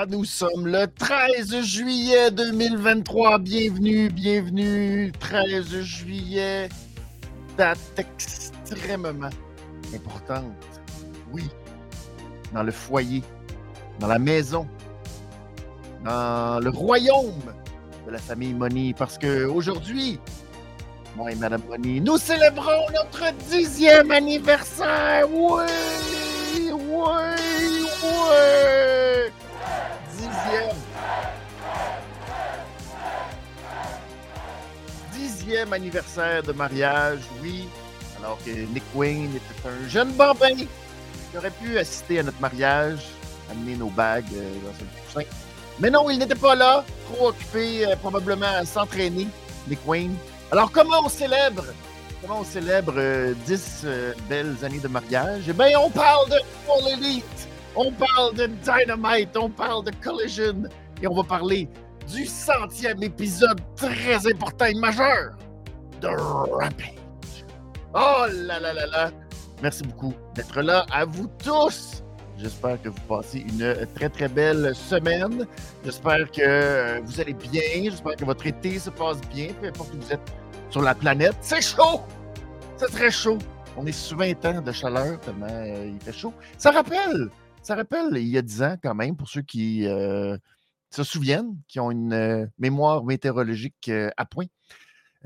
Ah, nous sommes le 13 juillet 2023. Bienvenue, bienvenue. 13 juillet, date extrêmement importante. Oui, dans le foyer, dans la maison, dans le royaume de la famille Money. Parce que aujourd'hui, moi et Madame Money, nous célébrons notre dixième anniversaire. Oui, oui, oui. Anniversaire de mariage, oui. Alors que Nick Wayne était un jeune bambin qui aurait pu assister à notre mariage, amener nos bagues euh, dans un coussin. Mais non, il n'était pas là, trop occupé euh, probablement à s'entraîner, Nick Wayne. Alors comment on célèbre Comment on célèbre euh, 10 euh, belles années de mariage? Eh bien, on parle de All Elite, on parle de Dynamite, on parle de Collision et on va parler du centième épisode très important et majeur Oh là là là là! Merci beaucoup d'être là. À vous tous! J'espère que vous passez une très très belle semaine. J'espère que euh, vous allez bien. J'espère que votre été se passe bien, peu importe où vous êtes sur la planète. C'est chaud! C'est très chaud. On est sous 20 ans de chaleur tellement euh, il fait chaud. Ça rappelle, ça rappelle il y a 10 ans quand même, pour ceux qui euh, se souviennent, qui ont une mémoire météorologique à point.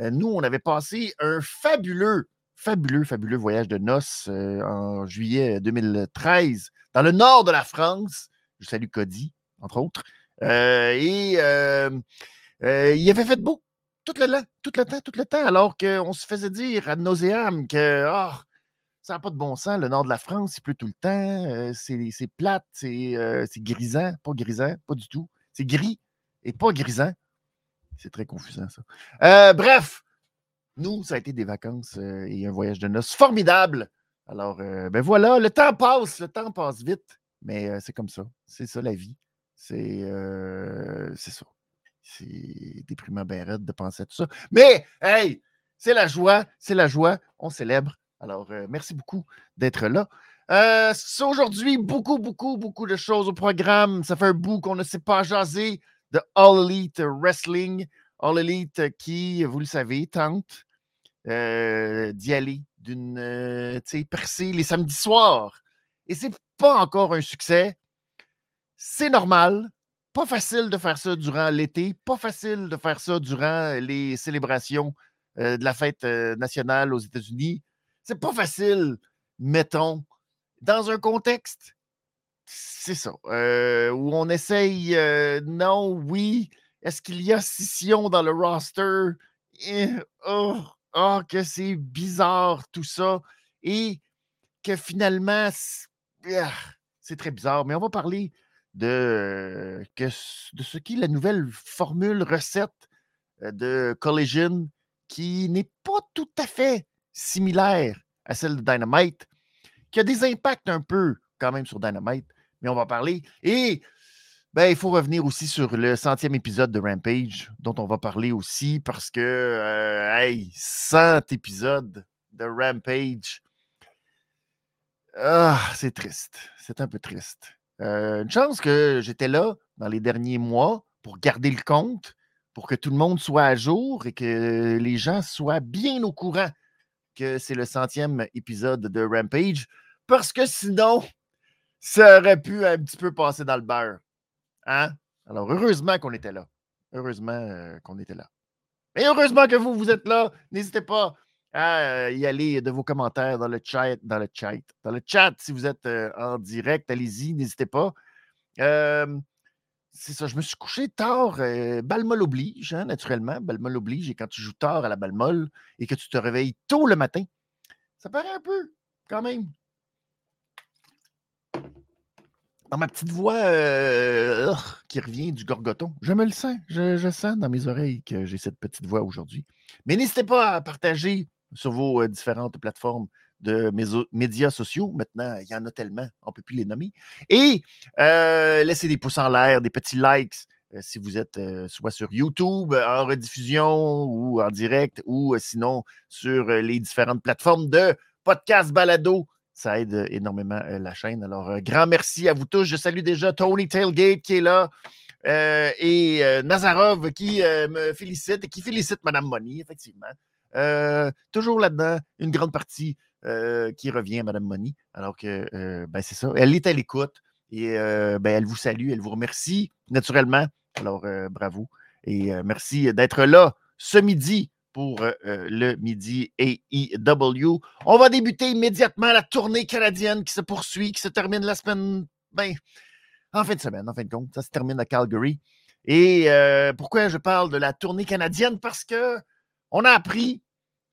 Euh, nous, on avait passé un fabuleux, fabuleux, fabuleux voyage de noces euh, en juillet 2013 dans le nord de la France. Je salue Cody, entre autres. Euh, et euh, euh, il avait fait beau tout le, temps, tout le temps, tout le temps, alors qu'on se faisait dire à nauséam que ah, ça n'a pas de bon sens, le nord de la France, il pleut tout le temps, euh, c'est plate, c'est euh, c'est grisant, pas grisant, pas du tout. C'est gris et pas grisant. C'est très confusant, ça. Euh, bref, nous, ça a été des vacances euh, et un voyage de noces formidable. Alors, euh, ben voilà, le temps passe, le temps passe vite, mais c'est comme ça. C'est ça la vie. C'est ça. C'est déprimant ben raide de penser à tout ça. Mais, hey, c'est la joie, c'est la joie, on célèbre. Alors, merci beaucoup d'être là. Aujourd'hui, beaucoup, beaucoup, beaucoup de choses au programme. Ça fait un bout qu'on ne sait pas jaser de All Elite Wrestling. All Elite qui, vous le savez, tente euh, d'y aller d'une euh, percée les samedis soirs. Et c'est pas encore un succès. C'est normal. Pas facile de faire ça durant l'été. Pas facile de faire ça durant les célébrations euh, de la fête euh, nationale aux États-Unis. C'est pas facile, mettons, dans un contexte, c'est ça, où on essaye, non, oui, est-ce qu'il y a scission dans le roster? Eh, oh, oh, que c'est bizarre tout ça. Et que finalement, ah, c'est très bizarre. Mais on va parler de, de ce qui est la nouvelle formule recette de Collision qui n'est pas tout à fait similaire à celle de Dynamite, qui a des impacts un peu quand même sur Dynamite, mais on va parler. Et ben, il faut revenir aussi sur le centième épisode de Rampage, dont on va parler aussi, parce que, euh, hey, 100 épisodes de Rampage, ah, c'est triste. C'est un peu triste. Euh, une chance que j'étais là dans les derniers mois pour garder le compte, pour que tout le monde soit à jour et que les gens soient bien au courant que c'est le centième épisode de Rampage, parce que sinon, ça aurait pu un petit peu passer dans le beurre. Hein? Alors, heureusement qu'on était là. Heureusement euh, qu'on était là. Et heureusement que vous, vous êtes là. N'hésitez pas à euh, y aller de vos commentaires dans le chat, dans le chat. Dans le chat, si vous êtes euh, en direct, allez-y, n'hésitez pas. C'est ça, je me suis couché tard. Euh, Balmol oblige, hein, naturellement. Balmol oblige. Et quand tu joues tard à la Balmol et que tu te réveilles tôt le matin, ça paraît un peu, quand même. Dans ma petite voix euh, qui revient du gorgoton, je me le sens. Je, sens dans mes oreilles que j'ai cette petite voix aujourd'hui. Mais n'hésitez pas à partager sur vos euh, différentes plateformes de médias sociaux. Maintenant, il y en a tellement, on ne peut plus les nommer. Et euh, laissez des pouces en l'air, des petits likes si vous êtes soit sur YouTube en rediffusion ou en direct ou sinon sur les différentes plateformes de podcast balado Ça aide énormément la chaîne. Alors, grand merci à vous tous. Je salue déjà Tony Tailgate qui est là. et Nazarov qui me félicite et qui félicite Mme Money, effectivement. toujours là-dedans, une grande partie qui revient, Mme Money. Alors que, ben, c'est ça. Elle est à l'écoute et ben, elle vous salue, elle vous remercie naturellement. Alors, bravo. Et merci d'être là ce midi pour le midi AEW. On va débuter immédiatement la tournée canadienne qui se poursuit, qui se termine la semaine, ben, en fin de semaine, en fin de compte. Ça se termine à Calgary. Et pourquoi je parle de la tournée canadienne? Parce que on a appris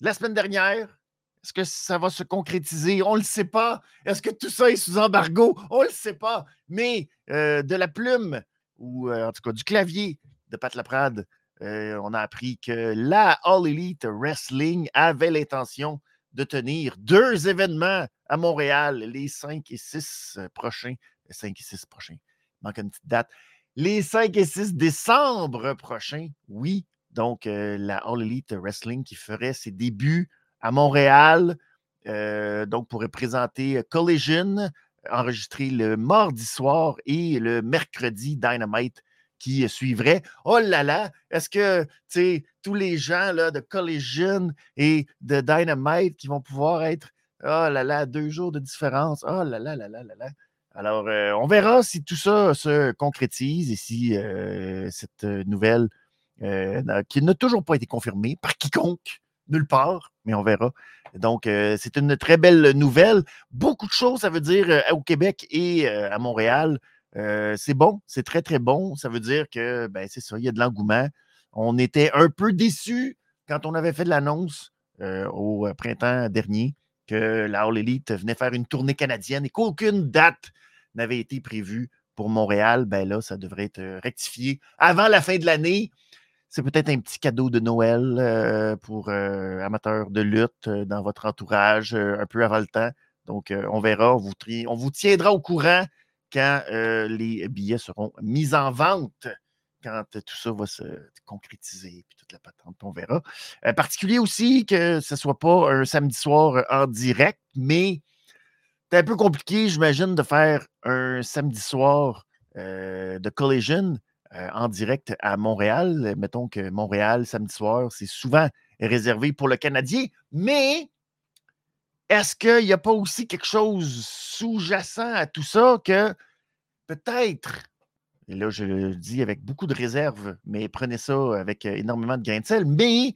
la semaine dernière. Est-ce que ça va se concrétiser? On ne le sait pas. Est-ce que tout ça est sous embargo? On ne le sait pas. Mais de la plume, ou en tout cas du clavier de Pat Laprade, euh, on a appris que la All Elite Wrestling avait l'intention de tenir deux événements à Montréal les 5 et 6 euh, prochains. 5 et 6 prochains. Il manque une petite date. Les 5 et 6 décembre prochains, oui. Donc, euh, la All Elite Wrestling qui ferait ses débuts à Montréal. donc, pourrait présenter Collision, enregistré le mardi soir et le mercredi Dynamite qui suivrait. Oh là là, est-ce que tous les gens là, de Collision et de Dynamite qui vont pouvoir être, oh là là, deux jours de différence, oh là là là là là là. Alors, euh, on verra si tout ça se concrétise et si euh, cette nouvelle, euh, qui n'a toujours pas été confirmée par quiconque, nulle part, mais on verra. Donc, c'est une très belle nouvelle. Beaucoup de choses, ça veut dire, au Québec et à Montréal c'est bon, c'est très, très bon. Ça veut dire que, ben, c'est ça, il y a de l'engouement. On était un peu déçus quand on avait fait de l'annonce au printemps dernier que la All Elite venait faire une tournée canadienne et qu'aucune date n'avait été prévue pour Montréal. Ben là, ça devrait être rectifié avant la fin de l'année. C'est peut-être un petit cadeau de Noël pour amateurs de lutte dans votre entourage un peu avant le temps. Donc, on verra, on vous tiendra au courant quand les billets seront mis en vente, quand tout ça va se concrétiser, puis toute la patente, on verra. particulier aussi que ce ne soit pas un samedi soir en direct, mais c'est un peu compliqué, j'imagine, de faire un samedi soir de Collision en direct à Montréal. Mettons que Montréal, samedi soir, c'est souvent réservé pour le Canadien, mais est-ce qu'il n'y a pas aussi quelque chose sous-jacent à tout ça que peut-être, et là je le dis avec beaucoup de réserve, mais prenez ça avec énormément de grains de sel, mais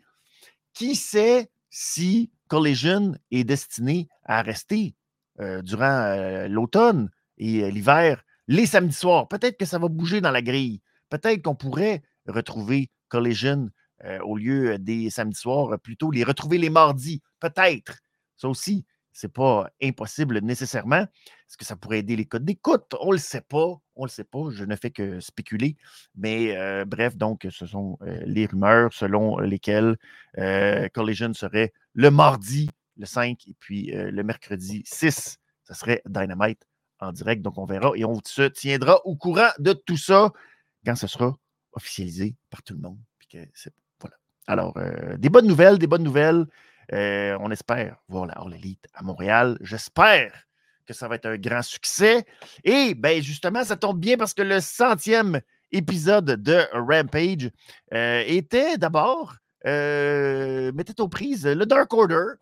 qui sait si Collision est destiné à rester durant l'automne et l'hiver, les samedis soirs? Peut-être que ça va bouger dans la grille. Peut-être qu'on pourrait retrouver Collision au lieu des samedis soirs, plutôt les retrouver les mardis. Peut-être. Ça aussi, ce n'est pas impossible nécessairement. Est-ce que ça pourrait aider les codes d'écoute? On le sait pas. On le sait pas. Je ne fais que spéculer. Mais bref, donc, ce sont les rumeurs selon lesquelles Collision serait le mardi, le 5, et puis le mercredi 6, ce serait Dynamite en direct. Donc, on verra et on se tiendra au courant de tout ça quand ce sera officialisé par tout le monde. voilà. Alors, des bonnes nouvelles, des bonnes nouvelles. Euh, on espère voir la All Elite à Montréal. J'espère que ça va être un grand succès. Et ben justement, ça tombe bien parce que le centième épisode de Rampage euh, était d'abord, euh, mettait aux prises le Dark Order,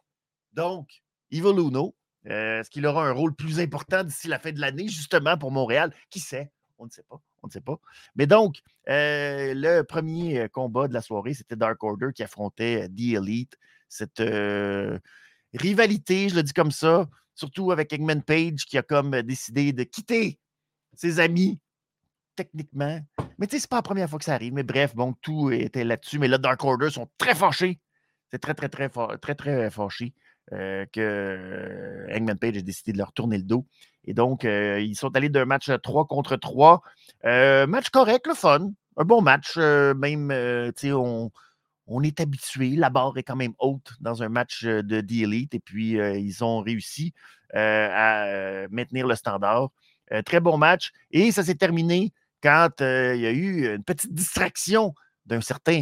donc Evil Uno. Est-ce qu'il aura un rôle plus important d'ici la fin de l'année, justement, pour Montréal? Qui sait? On ne sait pas. On ne sait pas. Mais donc, le premier combat de la soirée, c'était Dark Order qui affrontait The Elite cette rivalité, je le dis comme ça, surtout avec Eggman Page qui a comme décidé de quitter ses amis, techniquement. Mais tu sais, c'est pas la première fois que ça arrive. Mais bref, bon, tout était là-dessus. Mais là, Dark Order sont très fâchés. C'est très, très, très, très, très fâché que Eggman Page ait décidé de leur tourner le dos. Et donc, ils sont allés d'un match 3 contre 3. match correct, le fun. Un bon match. même, tu sais, on on est habitué. La barre est quand même haute dans un match de The Elite et puis ils ont réussi à maintenir le standard. très bon match. Et ça s'est terminé quand il y a eu une petite distraction d'un certain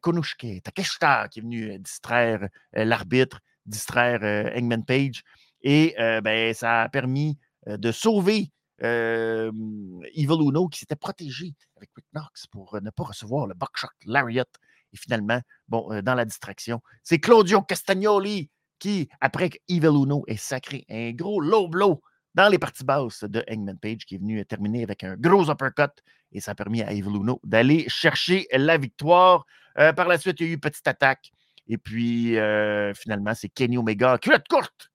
Konushke Takeshita qui est venu distraire l'arbitre, distraire Engman Page. Et ben, ça a permis de sauver Evil Uno qui s'était protégé avec Rick Knox pour ne pas recevoir le buckshot Lariat. Et finalement, bon, dans la distraction, c'est Claudio Castagnoli qui, après que Evil Uno ait sacré un gros low blow dans les parties basses de Hangman Page, qui est venu terminer avec un gros uppercut. Et ça a permis à Evil Uno d'aller chercher la victoire. par la suite, il y a eu petite attaque. Et puis, finalement, c'est Kenny Omega, culotte courte.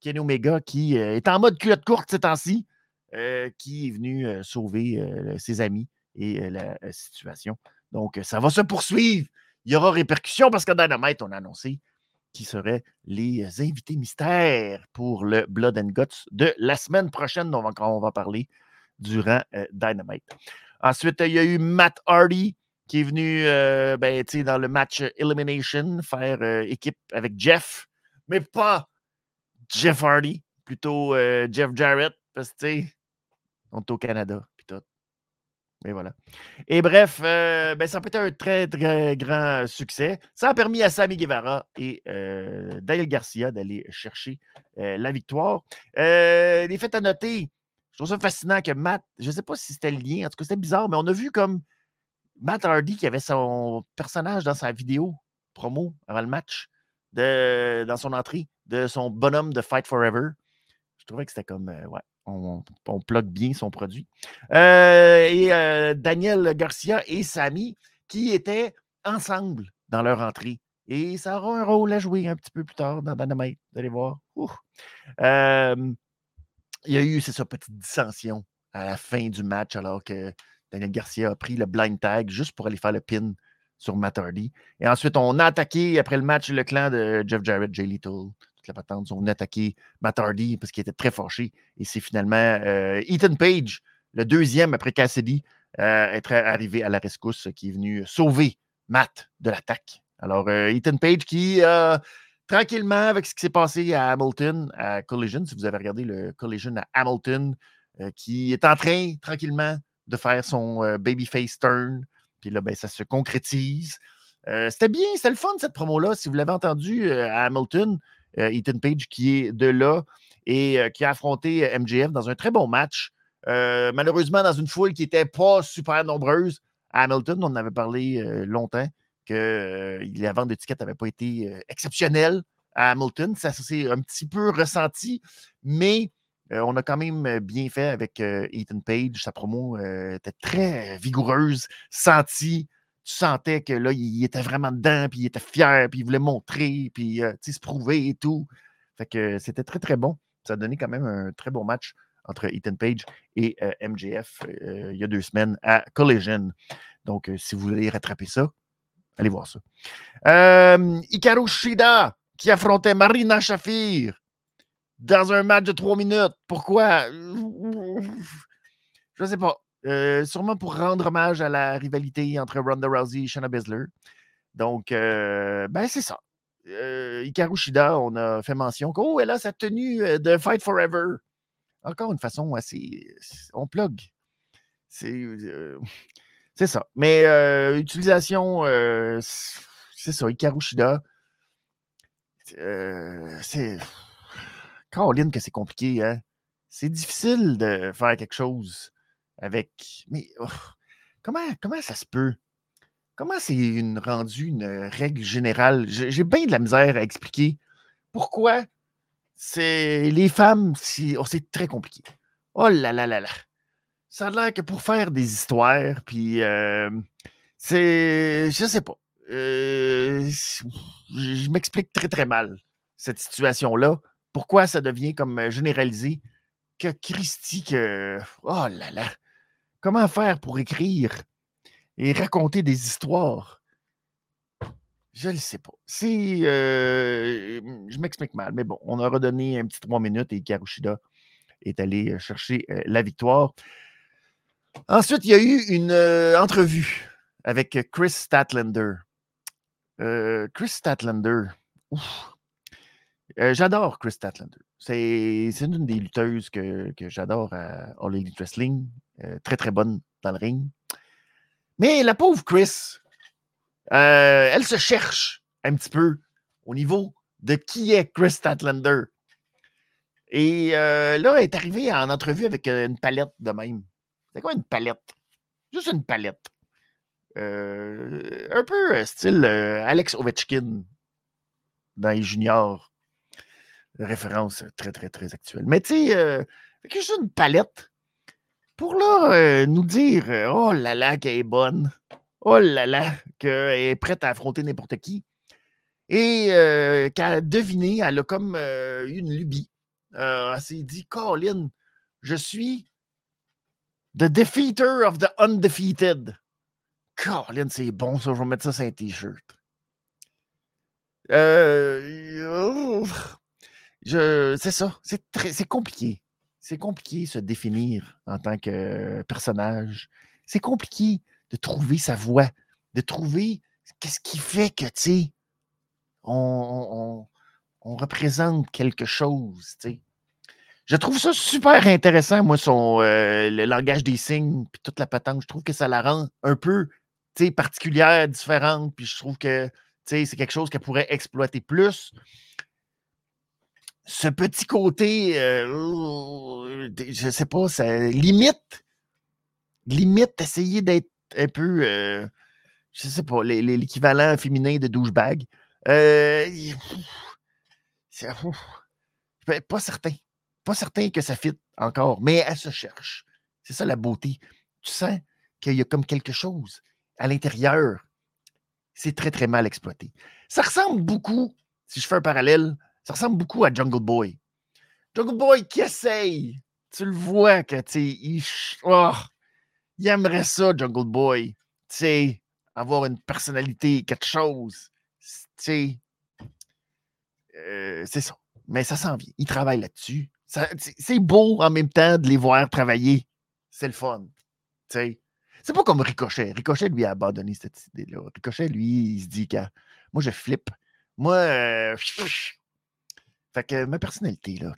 Kenny Omega qui est en mode culotte courte ces temps-ci. Euh, qui est venu euh, sauver euh, ses amis et la situation. Donc, ça va se poursuivre. Il y aura répercussions parce que Dynamite, on a annoncé qui seraient les invités mystères pour le Blood and Guts de la semaine prochaine, dont on va parler durant Dynamite. Ensuite, il y a eu Matt Hardy qui est venu ben, dans le match Elimination faire équipe avec Jeff, mais pas Jeff Hardy, plutôt Jeff Jarrett, parce que on est au Canada. Et voilà. Et bref, euh, ben, ça a été un très, très grand succès. Ça a permis à Sami Guevara et euh, Dale Garcia d'aller chercher euh, la victoire. les faits à noter, je trouve ça fascinant que Matt, je ne sais pas si c'était le lien, en tout cas, c'était bizarre, mais on a vu comme Matt Hardy qui avait son personnage dans sa vidéo promo avant le match, de, dans son entrée, de son bonhomme de Fight Forever. Je trouvais que c'était comme, ouais, on, on bien son produit. Euh, et euh, Daniel Garcia et Samy qui étaient ensemble dans leur entrée. Et ça aura un rôle à jouer un petit peu plus tard dans Dynamite. Vous allez voir. il y a eu, c'est ça, petite dissension à la fin du match alors que Daniel Garcia a pris le blind tag juste pour aller faire le pin sur Matt Hardy. Et ensuite, on a attaqué après le match le clan de Jeff Jarrett, Jay Little, la patente. Ils ont attaqué Matt Hardy parce qu'il était très fâché. Et c'est finalement euh, Ethan Page, le deuxième après Cassidy, euh, être arrivé à la rescousse, qui est venu sauver Matt de l'attaque. Alors, euh, Ethan Page qui, tranquillement, avec ce qui s'est passé à Hamilton, à Collision, si vous avez regardé le Collision à Hamilton, qui est en train, tranquillement, de faire son babyface turn. Puis là, ben, ça se concrétise. c'était bien, c'était le fun cette promo-là. Si vous l'avez entendu à Hamilton, euh, Ethan Page qui est de là et euh, qui a affronté euh, MJF dans un très bon match. malheureusement, dans une foule qui n'était pas super nombreuse. À Hamilton, on en avait parlé longtemps que la vente d'étiquettes n'avait pas été exceptionnelle à Hamilton. Ça, s'est un petit peu ressenti, mais on a quand même bien fait avec Ethan Page. Sa promo était très vigoureuse, sentie tu sentais que là, était vraiment dedans, puis il était fier, puis il voulait montrer, puis euh, se prouver et tout. Fait que c'était très, très bon. Ça a donné quand même un très bon match entre Ethan Page et euh, MJF euh, il y a deux semaines à Collision. Donc, si vous voulez rattraper ça, allez voir ça. Hikaru Shida qui affrontait Marina Shafir dans un match de trois minutes. Pourquoi? Je ne sais pas. Euh, sûrement pour rendre hommage à la rivalité entre Ronda Rousey et Shayna Baszler. Donc, euh, ben c'est ça. Euh, Shida, on a fait mention qu'elle oh, a sa tenue euh, de Fight Forever. Encore une façon assez. On plug. C'est ça. Mais utilisation, c'est ça. Hikaru Shida, c'est. Caroline, que c'est compliqué, hein? C'est difficile de faire quelque chose avec. Mais oh, comment, comment ça se peut? Comment c'est une rendue une règle générale? J'ai bien de la misère à expliquer pourquoi c'est les femmes, oh, c'est très compliqué. Oh là là là là. Ça a l'air que pour faire des histoires, puis euh, c'est. Je sais pas. Euh, je m'explique très très mal cette situation-là. Pourquoi ça devient comme généralisé? Que Christy, que. Oh là là. Comment faire pour écrire et raconter des histoires? Je ne sais pas. C'est, euh, je m'explique mal, mais bon, on a redonné un petit trois minutes et Karushida est allé euh, chercher euh, la victoire. Ensuite, il y a eu une entrevue avec Chris Statlander. Chris Statlander, j'adore Chris Statlander. C'est une des lutteuses que, j'adore à All Wrestling. Euh, très, très bonne dans le ring. Mais la pauvre Chris, euh, elle se cherche un petit peu au niveau de qui est Chris Statlander. Et euh, là, elle est arrivée en entrevue avec une palette de même. C'est quoi une palette? Juste une palette. Un peu style Alex Ovechkin dans les juniors. Référence très, très, très actuelle. Mais tu sais, juste une palette pour là nous dire Oh là là, qu'elle est bonne. Oh là là, qu'elle est prête à affronter n'importe qui. Et qu'elle a deviné, elle a comme une lubie. elle s'est dit Colin, je suis The Defeater of the Undefeated. Colin, c'est bon ça, je vais mettre ça sur un t-shirt. Euh, c'est ça, c'est compliqué. C'est compliqué se définir en tant que personnage. C'est compliqué de trouver sa voix, de trouver qu'est-ce qui fait que, tu sais, on, représente quelque chose, tu sais. Je trouve ça super intéressant, moi, son, euh, le langage des signes, puis toute la patente. Je trouve que ça la rend un peu particulière, différente, puis je trouve que c'est quelque chose qu'elle pourrait exploiter plus. Ce petit côté, euh, je sais pas, ça limite, limite essayer d'être un peu, euh, je sais pas, l'équivalent féminin de douchebag. Euh, pas certain. Pas certain que ça fit encore, mais elle se cherche. C'est ça la beauté. Tu sens qu'il y a comme quelque chose à l'intérieur. C'est très, très mal exploité. Ça ressemble beaucoup, si je fais un parallèle, ça ressemble beaucoup à Jungle Boy. Jungle Boy qui essaye. Tu le vois que, tu il, oh, il aimerait ça, Jungle Boy. Tu sais, avoir une personnalité, quelque chose. Tu sais, euh, c'est ça. Mais ça s'en vient. Il travaille là-dessus. C'est beau en même temps de les voir travailler. C'est le fun. C'est pas comme Ricochet. Ricochet, lui, a abandonné cette idée-là. Ricochet, lui, il se dit que moi, je flippe. Moi, euh, fait que ma personnalité, là,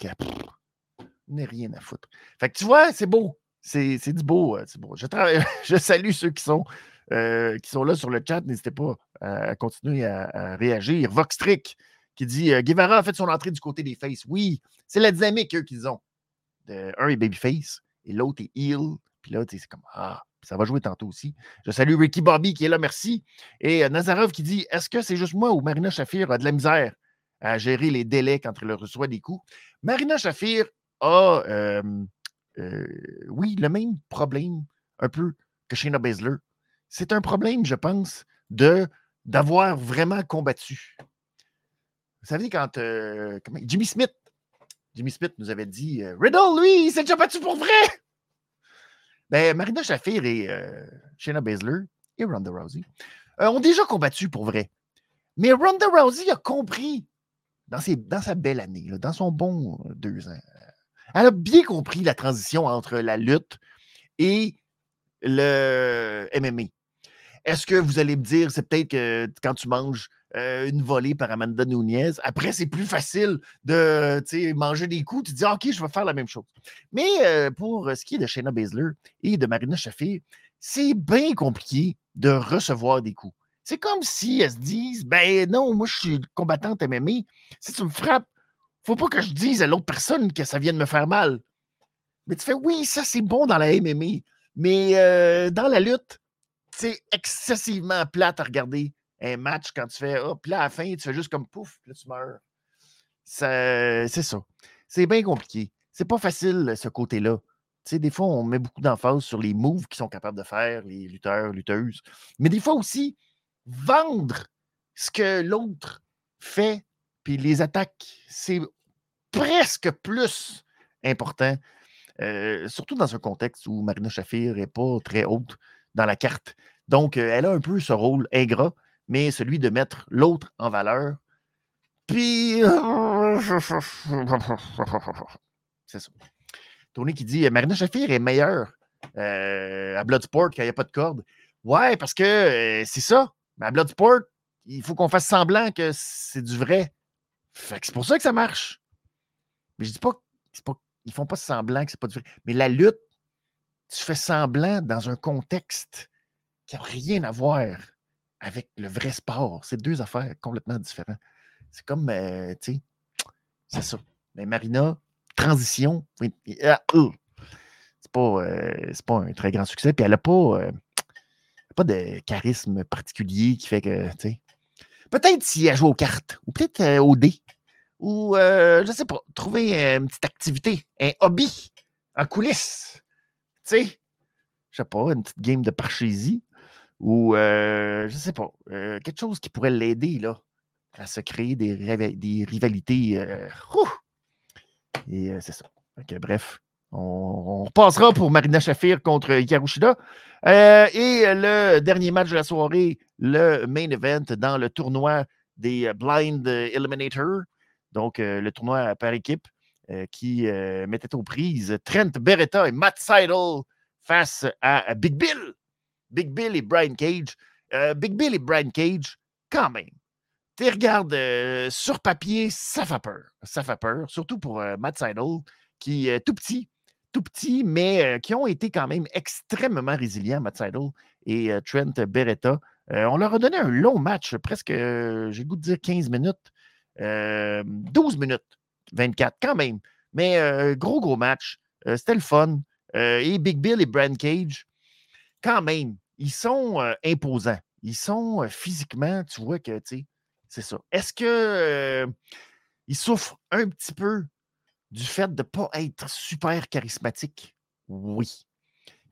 n'est rien à foutre. Fait que tu vois, c'est beau. C'est du beau. Euh, beau. Je, je, salue ceux qui sont, euh, qui sont là sur le chat. N'hésitez pas à, continuer à, réagir. Voxtrick qui dit Guevara a fait son entrée du côté des Faces. Oui, c'est la dynamique, eux, qu'ils ont. un est Babyface et l'autre est Heel. Puis là, c'est comme Ah, ça va jouer tantôt aussi. Je salue Ricky Bobby qui est là, merci. Et euh, Nazarov qui dit Est-ce que c'est juste moi ou Marina Shafir a de la misère? À gérer les délais quand elle reçoit des coups Marina Shafir a, euh, oui, le même problème un peu que Shayna Baszler. C'est un problème, je pense, de d'avoir vraiment combattu. Vous savez, quand euh, Jimmy Smith, Jimmy Smith nous avait dit euh, Riddle, lui, il s'est déjà battu pour vrai. Ben, Marina Shafir et euh, Shayna Baszler et Ronda Rousey ont déjà combattu pour vrai. Mais Ronda Rousey a compris dans, sa belle année, dans son bon deux ans, elle a bien compris la transition entre la lutte et le MMA. Est-ce que vous allez me dire, c'est peut-être que quand tu manges euh, une volée par Amanda Nunez. Après, c'est plus facile de manger des coups. Tu dis, OK, je vais faire la même chose. Mais euh, pour ce qui est de Shayna Baszler et de Marina Shafir, c'est bien compliqué de recevoir des coups. C'est comme si elles se disent, ben non, moi, je suis combattante MMA. Si tu me frappes, faut pas que je dise à l'autre personne que ça vient de me faire mal. Mais tu fais, oui, ça, c'est bon dans la MMA. Mais euh, dans la lutte, c'est excessivement plate à regarder un match quand tu fais hop, là, à la fin, tu fais juste comme pouf, là, tu meurs. C'est ça. C'est bien compliqué. C'est pas facile, ce côté-là. Tu sais, des fois, on met beaucoup d'emphase sur les moves qu'ils sont capables de faire, les lutteurs, lutteuses. Mais des fois aussi, vendre ce que l'autre fait, puis les attaques, c'est presque plus important. Euh, surtout dans un contexte où Marina Shafir n'est pas très haute dans la carte. Donc, euh, elle a un peu ce rôle ingrat mais celui de mettre l'autre en valeur. Puis. C'est ça. Tony qui dit Marina Shafir est meilleure euh, à Bloodsport quand il n'y a pas de corde. Ouais, parce que c'est ça. Mais à Bloodsport, il faut qu'on fasse semblant que c'est du vrai. C'est pour ça que ça marche. Mais je dis pas, pas ils font pas semblant que c'est pas du vrai. Mais la lutte, tu fais semblant dans un contexte qui n'a rien à voir avec le vrai sport. C'est deux affaires complètement différentes. C'est comme, euh, tu sais, c'est ça. Mais Marina, transition. Ah, euh, c'est pas, pas un très grand succès. Puis elle n'a pas, pas de charisme particulier qui fait que. Peut-être si elle joue aux cartes, ou peut-être au dé, ou, je sais pas, trouver une petite activité, un hobby en coulisses. Tu sais, je sais pas, une petite game de parchésie ou, euh, je sais pas, euh, quelque chose qui pourrait l'aider, là, à se créer des, rivalités. Euh, et c'est ça. bref, on, repassera pour Marina Shafir contre Yarushida. et le dernier match de la soirée, le main event dans le tournoi des Blind Eliminator, donc le tournoi par équipe qui mettait aux prises Trent Beretta et Matt Seidel face à Big Bill. Big Bill et Brian Cage. Euh, Big Bill et Brian Cage, quand même. Tu regardes euh, sur papier, ça fait peur. Ça fait peur, surtout pour euh, Matt Seidel, qui est tout petit, tout petit, mais qui ont été quand même extrêmement résilients, Matt Seidel et Trent Beretta. on leur a donné un long match, presque, j'ai goût de dire 15 minutes, 12 minutes, 24 quand même. Mais gros, gros match. C'était le fun. et Big Bill et Brian Cage, quand même, ils sont imposants. Ils sont physiquement, tu vois que, tu c'est ça. Est-ce que ils souffrent un petit peu du fait de ne pas être super charismatique? Oui.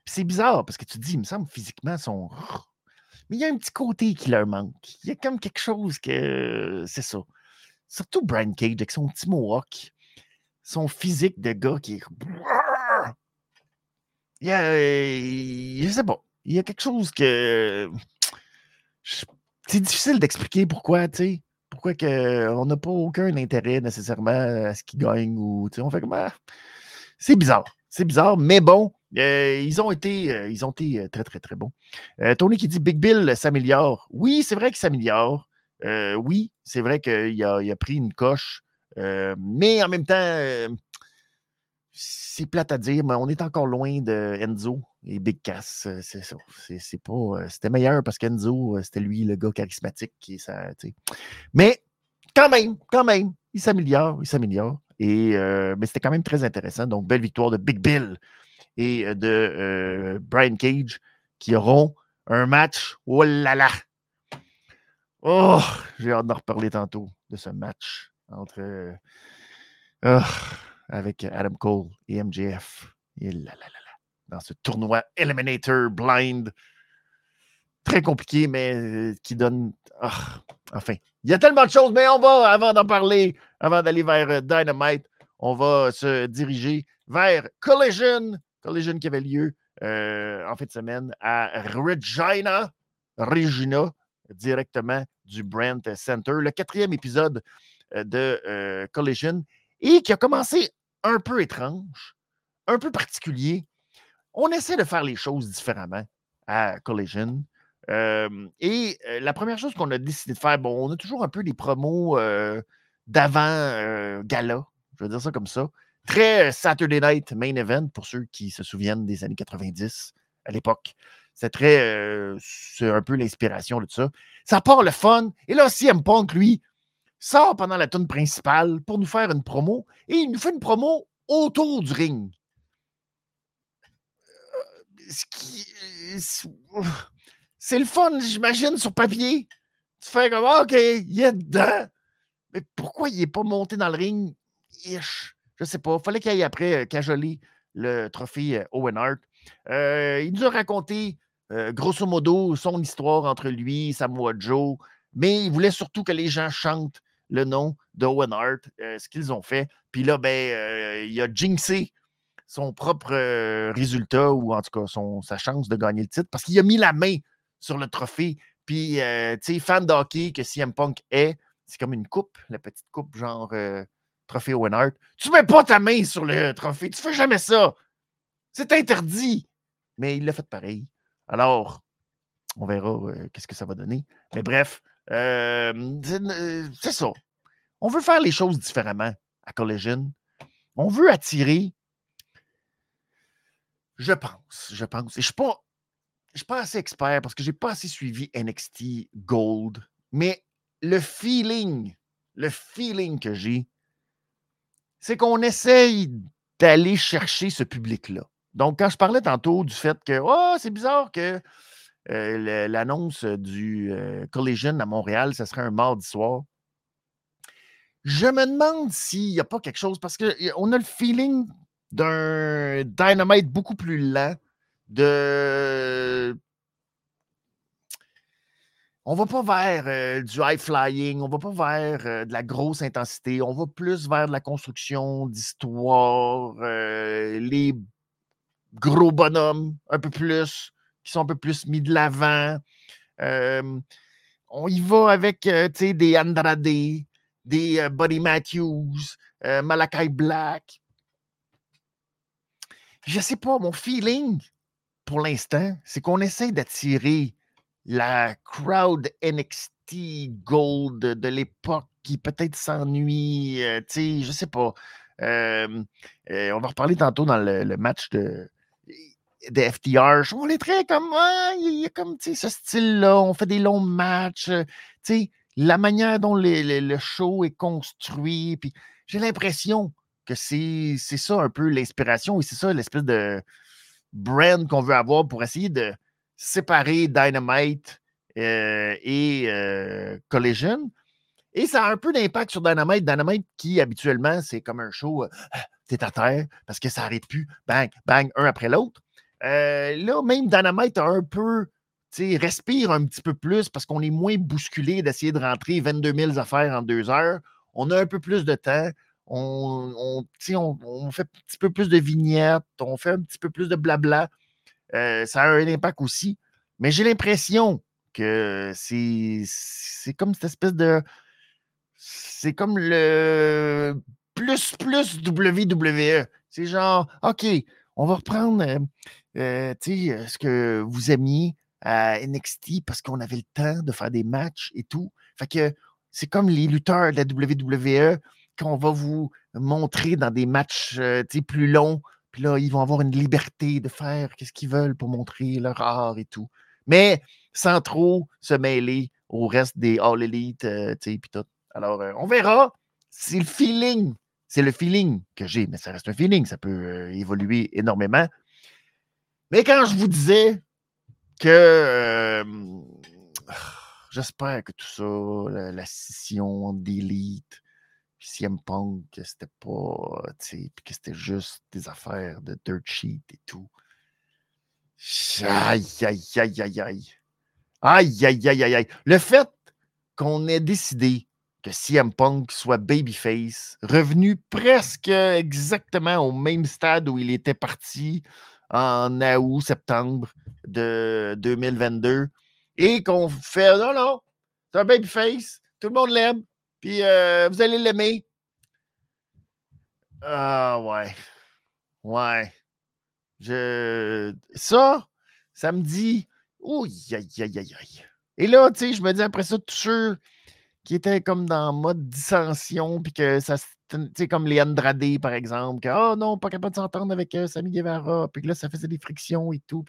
c'est bizarre parce que tu dis, il me semble physiquement, ils sont. Mais il y a un petit côté qui leur manque. Il y a comme quelque chose que. C'est ça. Surtout Brian Cage avec son petit mohawk, son physique de gars qui est. Il y a. Je sais pas il y a quelque chose que. C'est difficile d'expliquer pourquoi, tu sais. Pourquoi que on n'a pas aucun intérêt nécessairement à ce qu'ils gagnent ou on fait comme ah, c'est bizarre. C'est bizarre, mais bon, euh, ils ont été, euh, ils ont été euh, très, très, très bons. Tony qui dit Big Bill s'améliore. Oui, c'est vrai qu'il s'améliore. oui, c'est vrai qu'il a, a, pris une coche. mais en même temps, c'est plate à dire, mais on est encore loin de Enzo et Big Cass. Euh, c'est ça. C'est, pas, euh, c'était meilleur parce qu'Enzo, euh, c'était lui le gars charismatique. Qui, ça, mais quand même, quand même, il s'améliore, il s'améliore. Et, mais c'était quand même très intéressant. Donc, belle victoire de Big Bill et de Brian Cage qui auront un match. Oh là là! Oh, j'ai hâte d'en reparler tantôt de ce match entre. Oh, avec Adam Cole et MJF. Dans ce tournoi Eliminator Blind. Très compliqué, mais euh, qui donne. Ah, enfin, il y a tellement de choses, mais on va, avant d'en parler, avant d'aller vers euh, Dynamite, on va se diriger vers Collision. Collision qui avait lieu euh, en fin de semaine à Regina, Regina, directement du Brent Center. Le quatrième épisode de Collision et qui a commencé un peu étrange, un peu particulier. On essaie de faire les choses différemment à Collision. et la première chose qu'on a décidé de faire, bon, on a toujours un peu des promos d'avant gala, je vais dire ça comme ça. Très Saturday Night Main Event pour ceux qui se souviennent des années 90 à l'époque. C'est très. c'est un peu l'inspiration de tout ça. Ça part le fun. Et là, CM Punk, lui, sort pendant la tune principale pour nous faire une promo et il nous fait une promo autour du ring. Euh, c'est le fun, j'imagine, sur papier. Tu fais comme OK, il est dedans. Mais pourquoi il n'est pas monté dans le ring? Ish. Je sais pas. Fallait qu'il aille après euh, cajoler le trophée euh, Owen Hart. il nous a raconté, grosso modo, son histoire entre lui et Samoa Joe, mais il voulait surtout que les gens chantent le nom d'Owen Hart, euh, ce qu'ils ont fait. Puis là, ben, euh, il a jinxé son propre euh, résultat, ou en tout cas sa chance de gagner le titre, parce qu'il a mis la main sur le trophée. Puis, tu sais, fan d'hockey que CM Punk est, c'est comme une coupe, la petite coupe, genre trophée Owen Hart. Tu mets pas ta main sur le trophée, tu fais jamais ça. C'est interdit. Mais il l'a fait pareil. Alors, on verra qu'est-ce que ça va donner. Mais bref, c'est ça. On veut faire les choses différemment à Collision. On veut attirer. Je pense, je pense. Et je suis, pas, suis pas assez expert parce que je n'ai pas assez suivi NXT Gold. Mais le feeling, le feeling que j'ai, c'est qu'on essaye d'aller chercher ce public-là. Donc, quand je parlais tantôt du fait que oh, c'est bizarre que euh, l'annonce du euh, Collision à Montréal, ce serait un mardi soir. Je me demande s'il n'y a pas quelque chose, parce qu'on a le feeling d'un Dynamite beaucoup plus lent, de on va pas vers euh, du high flying, on va pas vers euh, de la grosse intensité, on va plus vers de la construction d'histoire, euh, les gros bonhommes un peu plus, qui sont un peu plus mis de l'avant. on y va avec des Andrade, des Buddy Matthews, Malakai Black. Je sais pas, mon feeling pour l'instant, c'est qu'on essaie d'attirer la crowd NXT Gold de, l'époque qui peut-être s'ennuie, euh, je sais pas. Euh, on va reparler tantôt dans le, match de, de FTR. On est très comme, il y a comme, tu sais, ce style-là, on fait des longs matchs, euh, tu sais, la manière dont le show est construit, puis j'ai l'impression que c'est ça un peu l'inspiration et c'est ça l'espèce de brand qu'on veut avoir pour essayer de séparer Dynamite euh, et euh, Collision. Et ça a un peu d'impact sur Dynamite. Dynamite qui, habituellement, c'est comme un show, euh, t'es à terre parce que ça n'arrête plus. Bang, bang, un après l'autre. Là, même Dynamite a un peu, respire un petit peu plus parce qu'on est moins bousculé d'essayer de rentrer 22 000 affaires en deux heures. On a un peu plus de temps. On, on, on, fait un petit peu plus de vignettes. On fait un petit peu plus de blabla. Euh, ça a un impact aussi. Mais j'ai l'impression que c'est comme cette espèce de. C'est comme le plus plus WWE. C'est genre, OK, on va reprendre euh, euh, ce que vous aimiez à NXT parce qu'on avait le temps de faire des matchs et tout. Fait que c'est comme les lutteurs de la WWE qu'on va vous montrer dans des matchs plus longs puis là, ils vont avoir une liberté de faire ce qu'ils veulent pour montrer leur art et tout. Mais sans trop se mêler au reste des All Elite, euh, puis tout. Alors, euh, on verra. C'est le feeling. C'est le feeling que j'ai, mais ça reste un feeling. Ça peut euh, évoluer énormément. Mais quand je vous disais que j'espère que tout ça, la, scission d'élite, CM Punk, que c'était pas, que c'était juste des affaires de dirt sheet et tout. Aïe, aïe, aïe, aïe, aïe. Aïe, aïe, aïe, aïe, aïe. Le fait qu'on ait décidé que CM Punk soit babyface, revenu presque exactement au même stade où il était parti en août, septembre de 2022, et qu'on fait non, non, c'est un babyface, tout le monde l'aime, puis euh, vous allez l'aimer. Ah ouais. Ouais. Je. Ça, ça me dit. Ouh, aïe, aïe, aïe, aïe. Et là, tu sais, je me dis après ça, tous ceux qui étaient comme dans mode dissension, puis que ça, tu comme les Andrade, par exemple, que, oh non, pas capable de s'entendre avec euh, Sami Guevara, puis que là, ça faisait des frictions et tout.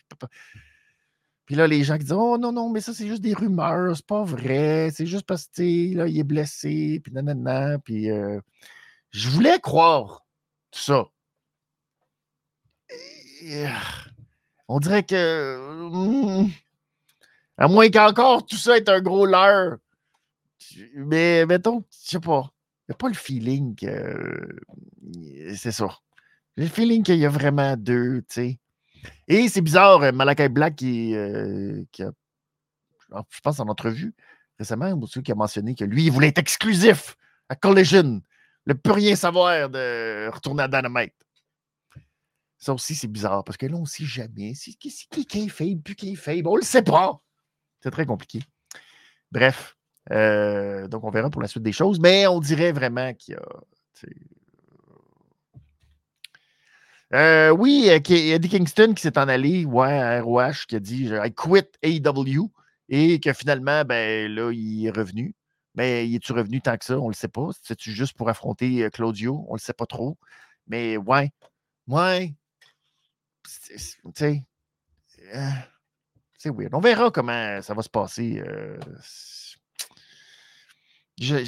Puis, là, les gens qui disent Oh non, non, mais ça, c'est juste des rumeurs, c'est pas vrai, c'est juste parce que là, il est blessé, puis nanana. Puis euh, je voulais croire tout ça. on dirait que. Hmm, à moins qu'encore tout ça est un gros leurre. Mais mettons, je sais pas. Pas le feeling que. C'est ça. J'ai le feeling qu'il y a vraiment deux, tu sais. Et c'est bizarre, euh, Malakai Black qui, euh, a, je pense en entrevue récemment, qui a mentionné que lui, il voulait être exclusif à Collision. Ne peut rien savoir de retourner à Dynamite. Ça aussi, c'est bizarre parce que là, on ne sait jamais. Qui est faible, plus qui est faible. On ne le sait pas. C'est très compliqué. Bref, euh, donc on verra pour la suite des choses, mais on dirait vraiment qu'il y a euh, oui, euh, Eddie Kingston qui s'est en allé, ouais, à ROH, qui a dit I quit AEW et que finalement, ben là, il est revenu. Mais il est-tu revenu tant que ça? On le sait pas. C'est-tu juste pour affronter euh, Claudio? On le sait pas trop. Mais ouais, ouais. Tu sais, c'est weird. On verra comment ça va se passer. Je,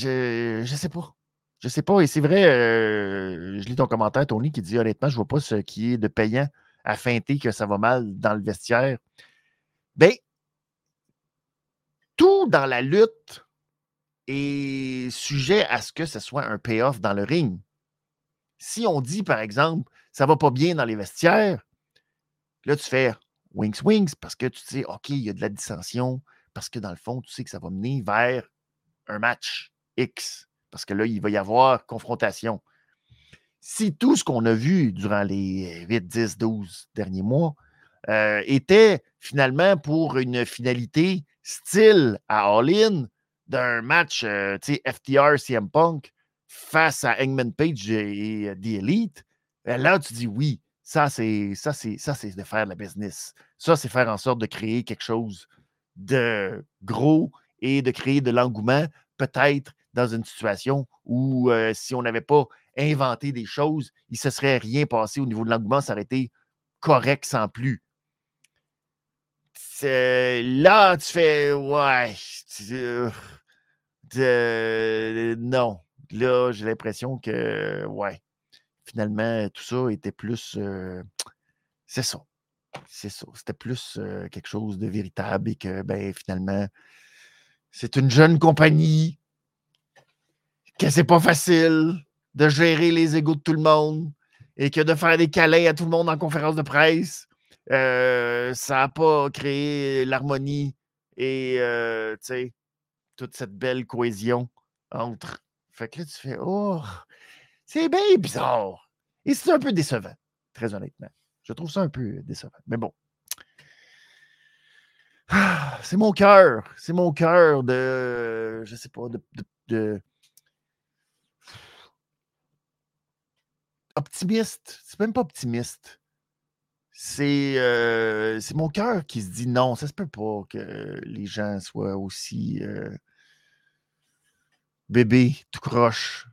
je, sais pas. Je sais pas, et c'est vrai, euh, je lis ton commentaire, Tony, qui dit honnêtement, je vois pas ce qui est de payant à feinter que ça va mal dans le vestiaire. Bien, tout dans la lutte est sujet à ce que ce soit un payoff dans le ring. Si on dit, par exemple, ça va pas bien dans les vestiaires, là, tu fais wings, wings, parce que tu sais, OK, il y a de la dissension, parce que dans le fond, tu sais que ça va mener vers un match X, parce que là, il va y avoir confrontation. Si tout ce qu'on a vu durant les 8, 10, 12 derniers mois euh, était finalement pour une finalité style à All-In d'un match euh, FTR CM Punk face à Hangman Page et, The Elite, ben là, tu dis oui, ça, c'est ça, c'est ça, c'est de faire de la business. Ça, c'est faire en sorte de créer quelque chose de gros et de créer de l'engouement, peut-être dans une situation où euh, si on n'avait pas inventé des choses, il ne se serait rien passé au niveau de l'engouement, ça aurait été correct sans plus. Là, tu fais ouais. Euh, non. Là, j'ai l'impression que ouais. Finalement, tout ça était plus. Euh, c'est ça. C'est ça. C'était plus quelque chose de véritable et que ben, finalement, c'est une jeune compagnie que c'est pas facile de gérer les égaux de tout le monde et que de faire des câlins à tout le monde en conférence de presse, euh, ça n'a pas créé l'harmonie et euh, toute cette belle cohésion entre. Fait que là, tu fais Oh, c'est bien bizarre. Et c'est un peu décevant, très honnêtement. Je trouve ça un peu décevant. Mais bon. Ah, c'est mon cœur. C'est mon cœur de. Je sais pas, de optimiste. C'est même pas optimiste. C'est euh, mon cœur qui se dit non, ça se peut pas que les gens soient aussi euh, bébés, tout croche.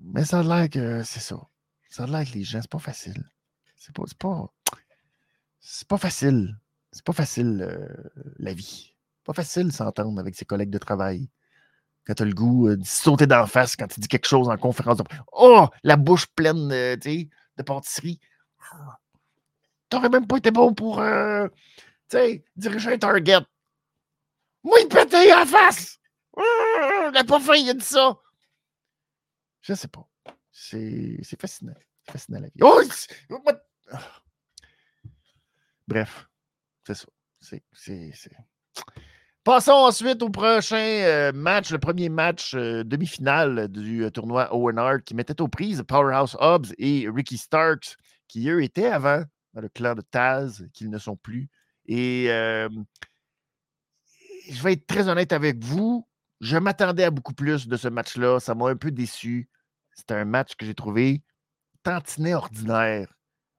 Mais ça a l'air que c'est ça. Ça a l'air que les gens, c'est pas facile. C'est pas, pas, c'est pas facile. C'est pas facile euh, la vie. Pas facile s'entendre avec ses collègues de travail quand tu as le goût euh, de sauter d'en face quand tu dis quelque chose en conférence de Oh, la bouche pleine euh, de pâtisserie. T'aurais même pas été bon pour diriger un target. Moi, il pétait en face! Ah, la pas il a dit ça! Je sais pas. C'est fascinant. C'est fascinant la vie. Oh! Bref, c'est ça. Passons ensuite au prochain euh, match, le premier match euh, demi-finale du euh, tournoi Owen Hart qui mettait aux prises Powerhouse Hobbs et Ricky Starks, qui eux étaient avant dans le clan de Taz, qu'ils ne sont plus. Et je vais être très honnête avec vous, je m'attendais à beaucoup plus de ce match-là. Ça m'a un peu déçu. C'était un match que j'ai trouvé tantinet ordinaire,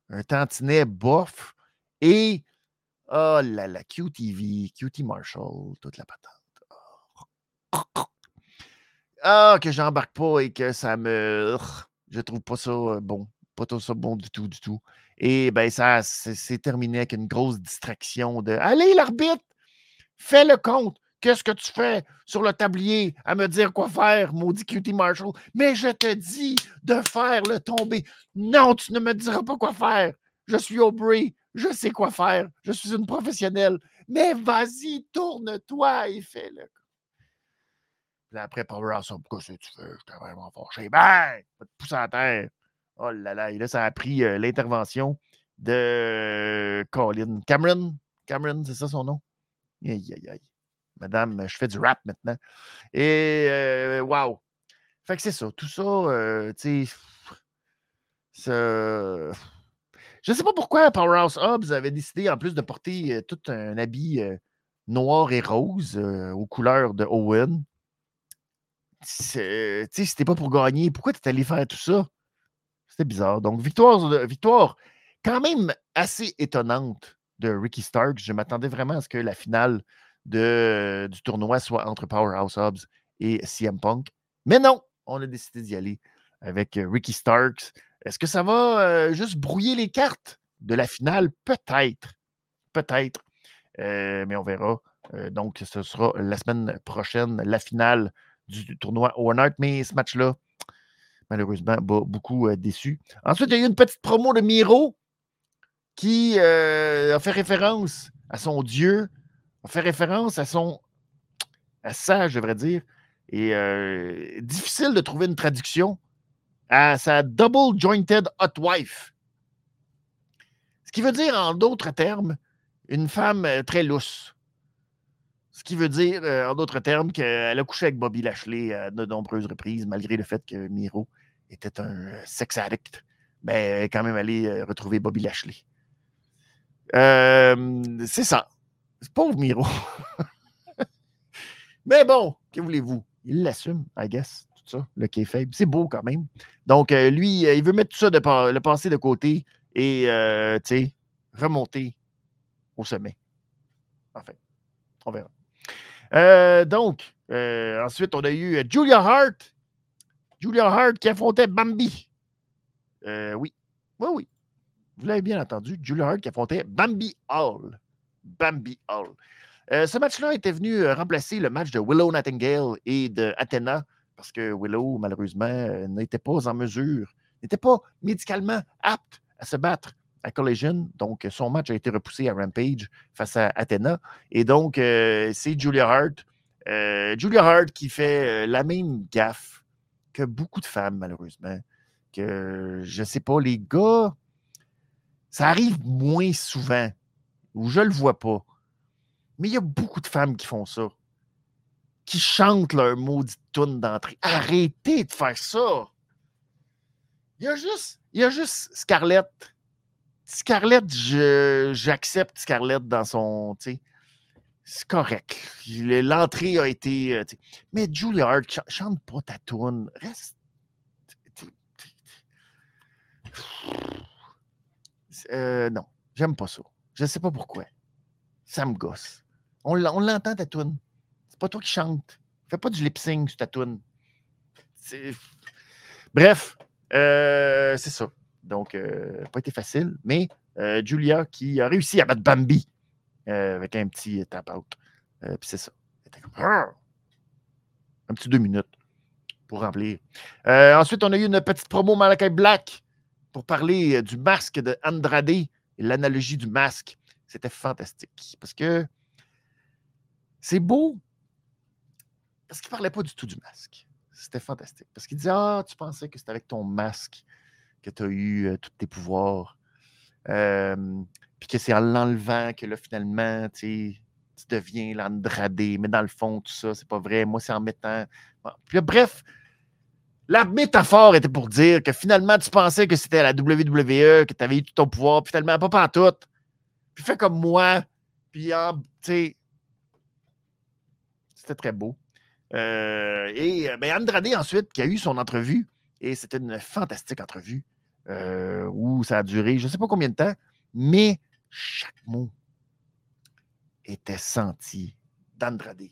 un tantinet bof. Et Oh là là, QTV, QT Marshall, toute la patente. Ah, que j'embarque pas et que ça me. Je trouve pas ça euh, bon. Pas tout ça bon du tout, du tout. Et ben ça c'est terminé avec une grosse distraction de Allez, l'arbitre! Fais le compte! Qu'est-ce que tu fais sur le tablier à me dire quoi faire, maudit QT Marshall? Mais je te dis de faire le tomber. Non, tu ne me diras pas quoi faire. Je suis Aubrey je sais quoi faire, je suis une professionnelle, mais vas-y, tourne-toi et fais-le. Puis après, Powerhouse, pourquoi ce que tu fais? J'étais vraiment fâché. Ben, va te pousser à terre. Oh là là, et là, ça a pris euh, l'intervention de Colin. Cameron, Cameron, c'est ça son nom? Aïe, aïe, aïe. Madame, je fais du rap maintenant. Et euh, wow! Fait que c'est ça. Tout ça, euh, tu sais, je ne sais pas pourquoi Powerhouse Hobbs avait décidé, en plus de porter euh, tout un habit euh, noir et rose euh, aux couleurs de Owen. Tu sais, c'était pas pour gagner. Pourquoi tu es allé faire tout ça? C'était bizarre. Donc, victoire, victoire quand même assez étonnante de Ricky Stark. Je m'attendais vraiment à ce que la finale de, du tournoi soit entre Powerhouse Hobbs et CM Punk. Mais non, on a décidé d'y aller avec Ricky Starks est-ce que ça va euh, juste brouiller les cartes de la finale? Peut-être. Peut-être. Euh, mais on verra. Euh, donc, ce sera la semaine prochaine, la finale du, tournoi Warner. Mais ce match-là, malheureusement, beaucoup déçu. Ensuite, il y a eu une petite promo de Miro qui a fait référence à son Dieu, a fait référence à son. à ça, je devrais dire. Et difficile de trouver une traduction à sa double jointed hot wife. Ce qui veut dire, en d'autres termes, une femme très lousse. Ce qui veut dire, en d'autres termes, qu'elle a couché avec Bobby Lashley à de nombreuses reprises, malgré le fait que Miro était un sex addict. Mais ben, elle est quand même allée retrouver Bobby Lashley. c'est ça. Pauvre Miro. Mais bon, que voulez-vous? Il l'assume, I guess, ça, le faible. C'est beau quand même. Donc, euh, lui, euh, il veut mettre tout ça, le passé de côté et, euh, remonter au sommet. Enfin, on verra. donc, ensuite, on a eu Julia Hart. Julia Hart qui affrontait Bambi. oui. Oui, oui. Vous l'avez bien entendu. Julia Hart qui affrontait Bambi Hall. Bambi Hall. Ce match-là était venu remplacer le match de Willow Nightingale et de Athena, parce que Willow, malheureusement, euh, n'était pas en mesure, n'était pas médicalement apte à se battre à Collision. Donc, son match a été repoussé à Rampage face à Athena. Et donc, c'est Julia Hart. Julia Hart qui fait la même gaffe que beaucoup de femmes, malheureusement. Que je ne sais pas, les gars, ça arrive moins souvent, ou je ne le vois pas mais il y a beaucoup de femmes qui font ça. Qui chantent leur maudite tune d'entrée. Arrêtez de faire ça. Il y a juste, il y a juste Scarlett. Scarlett, j'accepte Scarlett dans son. C'est correct. L'entrée a été. Euh, mais Julia Hart, chante pas ta tune. Reste. Euh, non, j'aime pas ça. Je sais pas pourquoi. Ça me gosse. On l'entend, ta toune. C'est pas toi qui chante. Fais pas du lip-sync sur ta. Bref, euh, c'est ça. Donc, euh, pas été facile, mais euh, Julia qui a réussi à battre Bambi avec un petit tap-out. Puis c'est ça. Un petit deux minutes pour remplir. ensuite, on a eu une petite promo Malakai Black pour parler du masque de Andrade et l'analogie du masque. C'était fantastique parce que c'est beau parce qu'il ne parlait pas du tout du masque. C'était fantastique. Parce qu'il disait Ah, tu pensais que c'était avec ton masque que tu as eu euh, tous tes pouvoirs. puis que c'est en l'enlevant que là, finalement, tu deviens l'Andradé. Mais dans le fond, tout ça, c'est pas vrai. Moi, c'est en mettant. Puis bref, la métaphore était pour dire que finalement, tu pensais que c'était la WWE, que tu avais eu tout ton pouvoir, puis finalement, pas tout. Puis fais comme moi, puis tu sais, c'était très beau. Euh, et euh, ben, Andrade, ensuite, qui a eu son entrevue, et c'était une fantastique entrevue euh, où ça a duré je ne sais pas combien de temps, mais chaque mot était senti d'Andrade.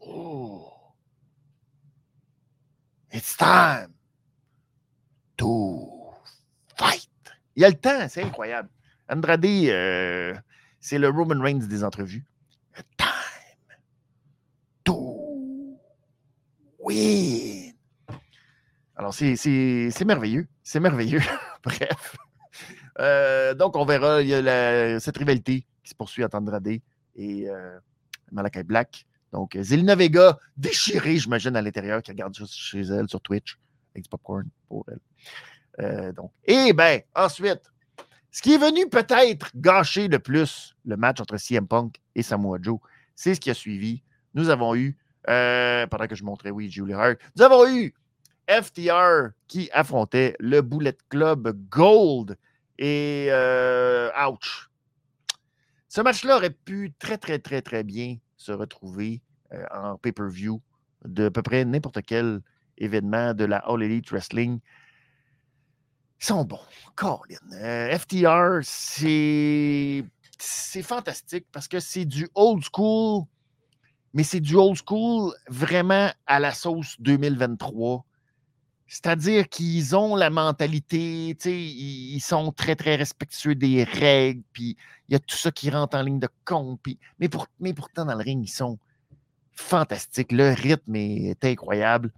Oh! It's time to fight! Il y a le temps, c'est incroyable. Andrade, c'est le Roman Reigns des entrevues. Oui! Alors, c'est merveilleux. C'est merveilleux. Bref. Euh, donc, on verra. Il y a cette rivalité qui se poursuit entre Andrade et euh, Malakai Black. Donc, Zelina Vega, déchirée, j'imagine, à l'intérieur, qui regarde juste chez elle sur Twitch avec du popcorn pour elle. Euh, et bien, ensuite, ce qui est venu peut-être gâcher le plus le match entre CM Punk et Samoa Joe, c'est ce qui a suivi. Nous avons eu euh, pendant que je montrais, oui, Julie Hart. Nous avons eu FTR qui affrontait le Bullet Club Gold. Et euh, ouch! Ce match-là aurait pu très, très, très, très bien se retrouver euh, en pay-per-view de à peu près n'importe quel événement de la All Elite Wrestling. Ils sont bons. Colin. FTR, c'est fantastique parce que c'est du old school mais c'est du old school vraiment à la sauce 2023. C'est-à-dire qu'ils ont la mentalité, ils sont très, très respectueux des règles, puis il y a tout ça qui rentre en ligne de compte. mais, pourtant, dans le ring, ils sont fantastiques. Le rythme est incroyable.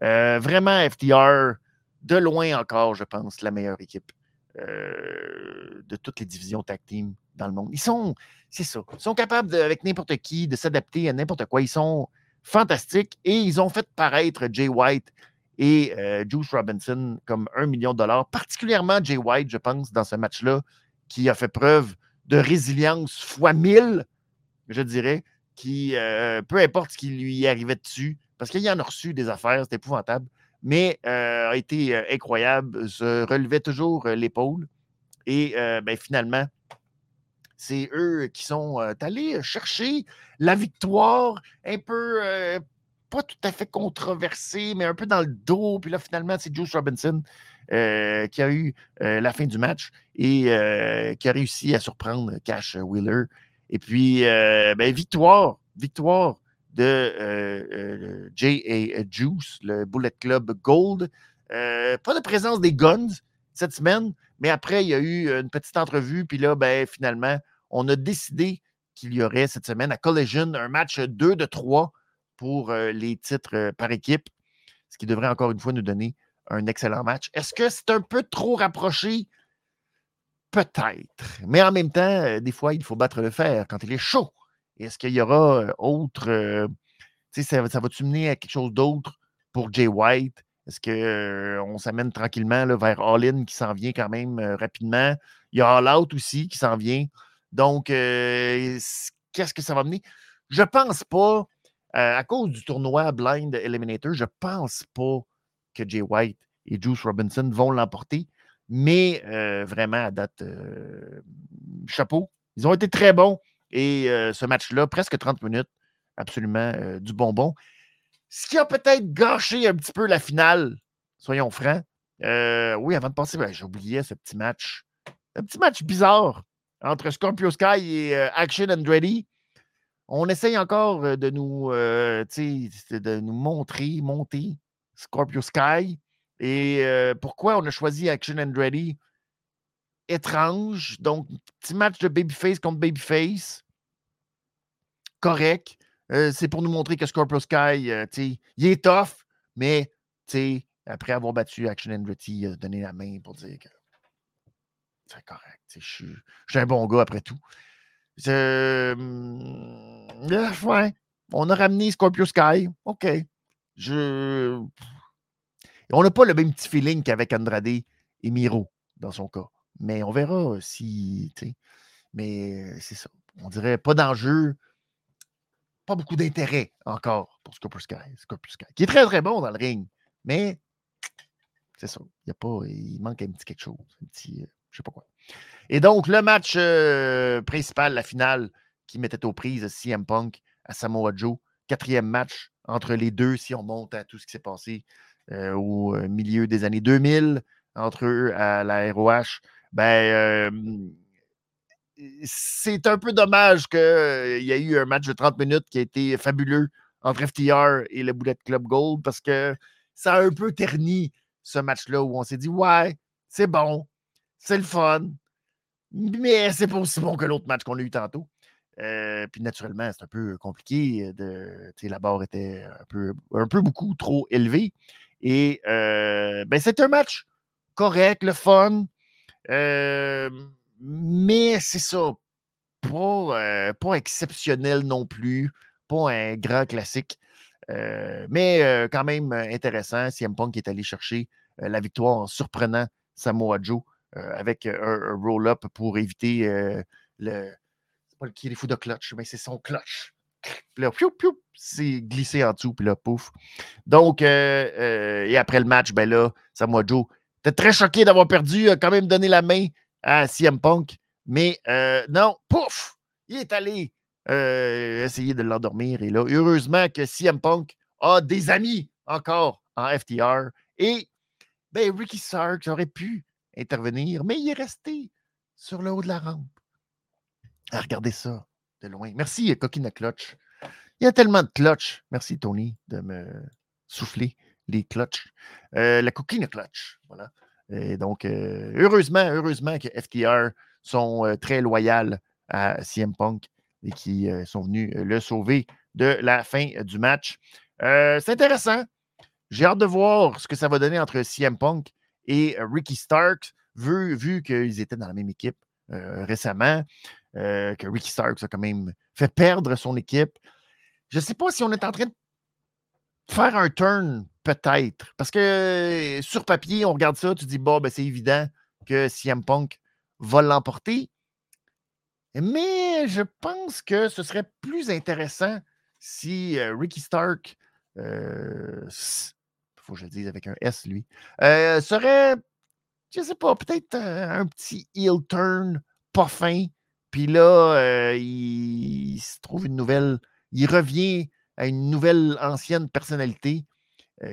vraiment, FTR, de loin encore, je pense, la meilleure équipe de toutes les divisions tag team dans le monde. Ils sont, c'est ça, ils sont capables, avec n'importe qui, de s'adapter à n'importe quoi. Ils sont fantastiques et ils ont fait paraître Jay White et Juice Robinson comme un million de dollars, particulièrement Jay White, je pense, dans ce match-là, qui a fait preuve de résilience fois mille, je dirais, qui, peu importe ce qui lui arrivait dessus, parce qu'il y en a reçu des affaires, c'est épouvantable, mais a été incroyable, se relevait toujours l'épaule. Et ben, finalement, c'est eux qui sont allés chercher la victoire un peu, pas tout à fait controversée, mais un peu dans le dos. Puis là, finalement, c'est Juice Robinson qui a eu la fin du match et qui a réussi à surprendre Cash Wheeler. Et puis, ben, victoire, victoire de euh, J.A. Juice, le Bullet Club Gold. pas de présence des Guns cette semaine, mais après, il y a eu une petite entrevue, puis là, ben, finalement, on a décidé qu'il y aurait cette semaine à Collision un match 2 de 3 pour euh, les titres euh, par équipe, ce qui devrait encore une fois nous donner un excellent match. Est-ce que c'est un peu trop rapproché? Peut-être. Mais en même temps, euh, des fois, il faut battre le fer quand il est chaud. Est-ce qu'il y aura autre. ça, ça va-tu mener à quelque chose d'autre pour Jay White? Est-ce qu'on s'amène tranquillement là, vers All-In qui s'en vient quand même rapidement? Il y a All Out aussi qui s'en vient. Donc, qu'est-ce que ça va mener? Je pense pas, à cause du tournoi Blind Eliminator, je pense pas que Jay White et Juice Robinson vont l'emporter. Mais vraiment, à date, chapeau. Ils ont été très bons. Et ce match-là, presque 30 minutes, absolument du bonbon. Ce qui a peut-être gâché un petit peu la finale, soyons francs. oui, avant de passer, ben, j'oubliais ce petit match. Un petit match bizarre entre Scorpio Sky et euh, Action Andretti. On essaye encore euh, de nous, euh, de nous montrer, monter Scorpio Sky. Et pourquoi on a choisi Action Andretti? Étrange. Donc, petit match de Babyface contre Babyface. Correct. c'est pour nous montrer que Scorpio Sky, il est tough, mais après avoir battu Action Andretti, il a donné la main pour dire que c'est correct. Je suis, un bon gars après tout. Hum, ouais. On a ramené Scorpio Sky. OK. Je. On n'a pas le même petit feeling qu'avec Andrade et Miro dans son cas. Mais on verra si. Mais c'est ça. On dirait pas d'enjeu, pas beaucoup d'intérêt encore pour Scorpio Sky, Scorpio Sky. Qui est très très bon dans le ring. Mais c'est ça. Il, pas, il manque un petit quelque chose. Un petit. Euh, je sais pas quoi. Et donc, le match euh, principal, la finale, qui mettait aux prises CM Punk à Samoa Joe. Quatrième match entre les deux, si on monte à tout ce qui s'est passé euh, au euh, milieu des années 2000, entre eux à la ROH. Ben, c'est un peu dommage qu'il y ait eu un match de 30 minutes qui a été fabuleux entre FTR et le Bullet Club Gold parce que ça a un peu terni ce match-là où on s'est dit Ouais, c'est bon, c'est le fun, mais c'est pas aussi bon que l'autre match qu'on a eu tantôt. Euh, puis naturellement, c'est un peu compliqué. De, la barre était un peu, un peu beaucoup trop élevée. Et euh, ben, c'est un match correct, le fun. Euh, mais c'est ça. Pas, pas exceptionnel non plus. Pas un grand classique. mais quand même intéressant. CM Punk est allé chercher la victoire en surprenant Samoa Joe euh, avec un, roll-up pour éviter le. C'est pas le qui est fou de clutch, mais c'est son clutch. Puis c'est glissé en dessous, puis là, pouf. Donc, et après le match, ben là, Samoa Joe était très choqué d'avoir perdu, a quand même donné la main à CM Punk. Mais non, pouf, il est allé essayer de l'endormir. Et là, heureusement que CM Punk a des amis encore en FTR. Et ben, Ricky Stark aurait pu intervenir, mais il est resté sur le haut de la rampe. À regarder ça de loin. Merci, Coquine Clutch. Il y a tellement de clutch. Merci, Tony, de me souffler les clutches. Euh, la coquine clutch. Voilà. Et donc, euh, heureusement, heureusement que FTR sont euh, très loyaux à CM Punk et qui sont venus le sauver de la fin du match. c'est intéressant. J'ai hâte de voir ce que ça va donner entre CM Punk et Ricky Starks, vu, vu qu'ils étaient dans la même équipe récemment, que Ricky Starks a quand même fait perdre son équipe. Je ne sais pas si on est en train de faire un turn, peut-être. Parce que sur papier, on regarde ça, tu dis, bon, ben, c'est évident que CM Punk va l'emporter. Mais je pense que ce serait plus intéressant si Ricky Stark, il faut que je le dise avec un S, lui, serait, je ne sais pas, peut-être un petit heel turn pas fin. Puis là, il se trouve une nouvelle, il revient à une nouvelle ancienne personnalité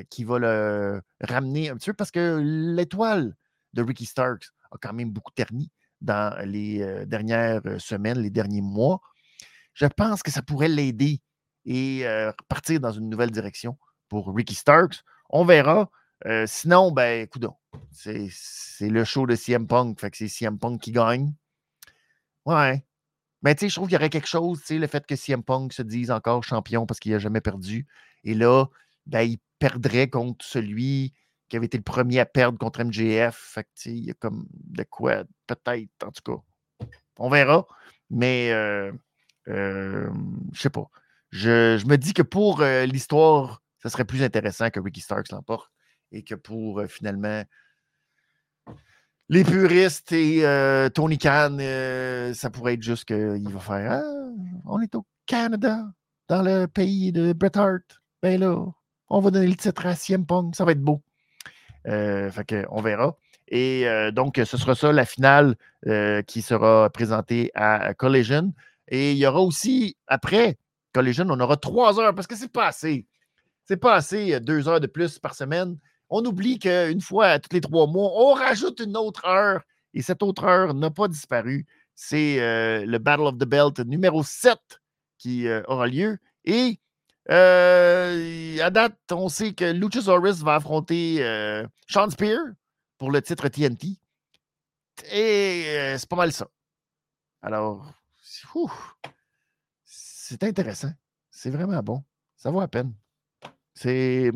qui va le ramener un petit peu parce que l'étoile de Ricky Starks a quand même beaucoup terni dans les dernières semaines, les derniers mois. Je pense que ça pourrait l'aider et partir dans une nouvelle direction pour Ricky Starks. On verra. sinon, ben, écoute, c'est le show de CM Punk, fait que c'est CM Punk qui gagne. Ouais. Mais tu sais, je trouve qu'il y aurait quelque chose, tu sais, le fait que CM Punk se dise encore champion parce qu'il n'a jamais perdu. Et là, ben, il perdrait contre celui qui avait été le premier à perdre contre MJF. Fait que, il y a comme de quoi, peut-être, en tout cas. On verra. Mais, euh, euh, je sais pas. Je, me dis que pour euh, l'histoire, ce serait plus intéressant que Ricky Starks l'emporte et que pour finalement les puristes et Tony Khan, ça pourrait être juste qu'il va faire ah, on est au Canada, dans le pays de Bret Hart. Ben là, on va donner le titre à CM Punk, ça va être beau. Euh, fait on verra. Et euh, donc, ce sera ça, la finale euh, qui sera présentée à Collision. Et il y aura aussi, après Collision, on aura trois heures parce que c'est pas assez. C'est pas assez, deux heures de plus par semaine. On oublie qu'une fois tous les trois mois, on rajoute une autre heure. Et cette autre heure n'a pas disparu. C'est le Battle of the Belt numéro 7 qui aura lieu. Et euh, à date, on sait que Luchasaurus va affronter euh, Sean Spear pour le titre TNT. Et euh, c'est pas mal ça. Alors, c'est intéressant. C'est vraiment bon. Ça vaut la peine. C'est,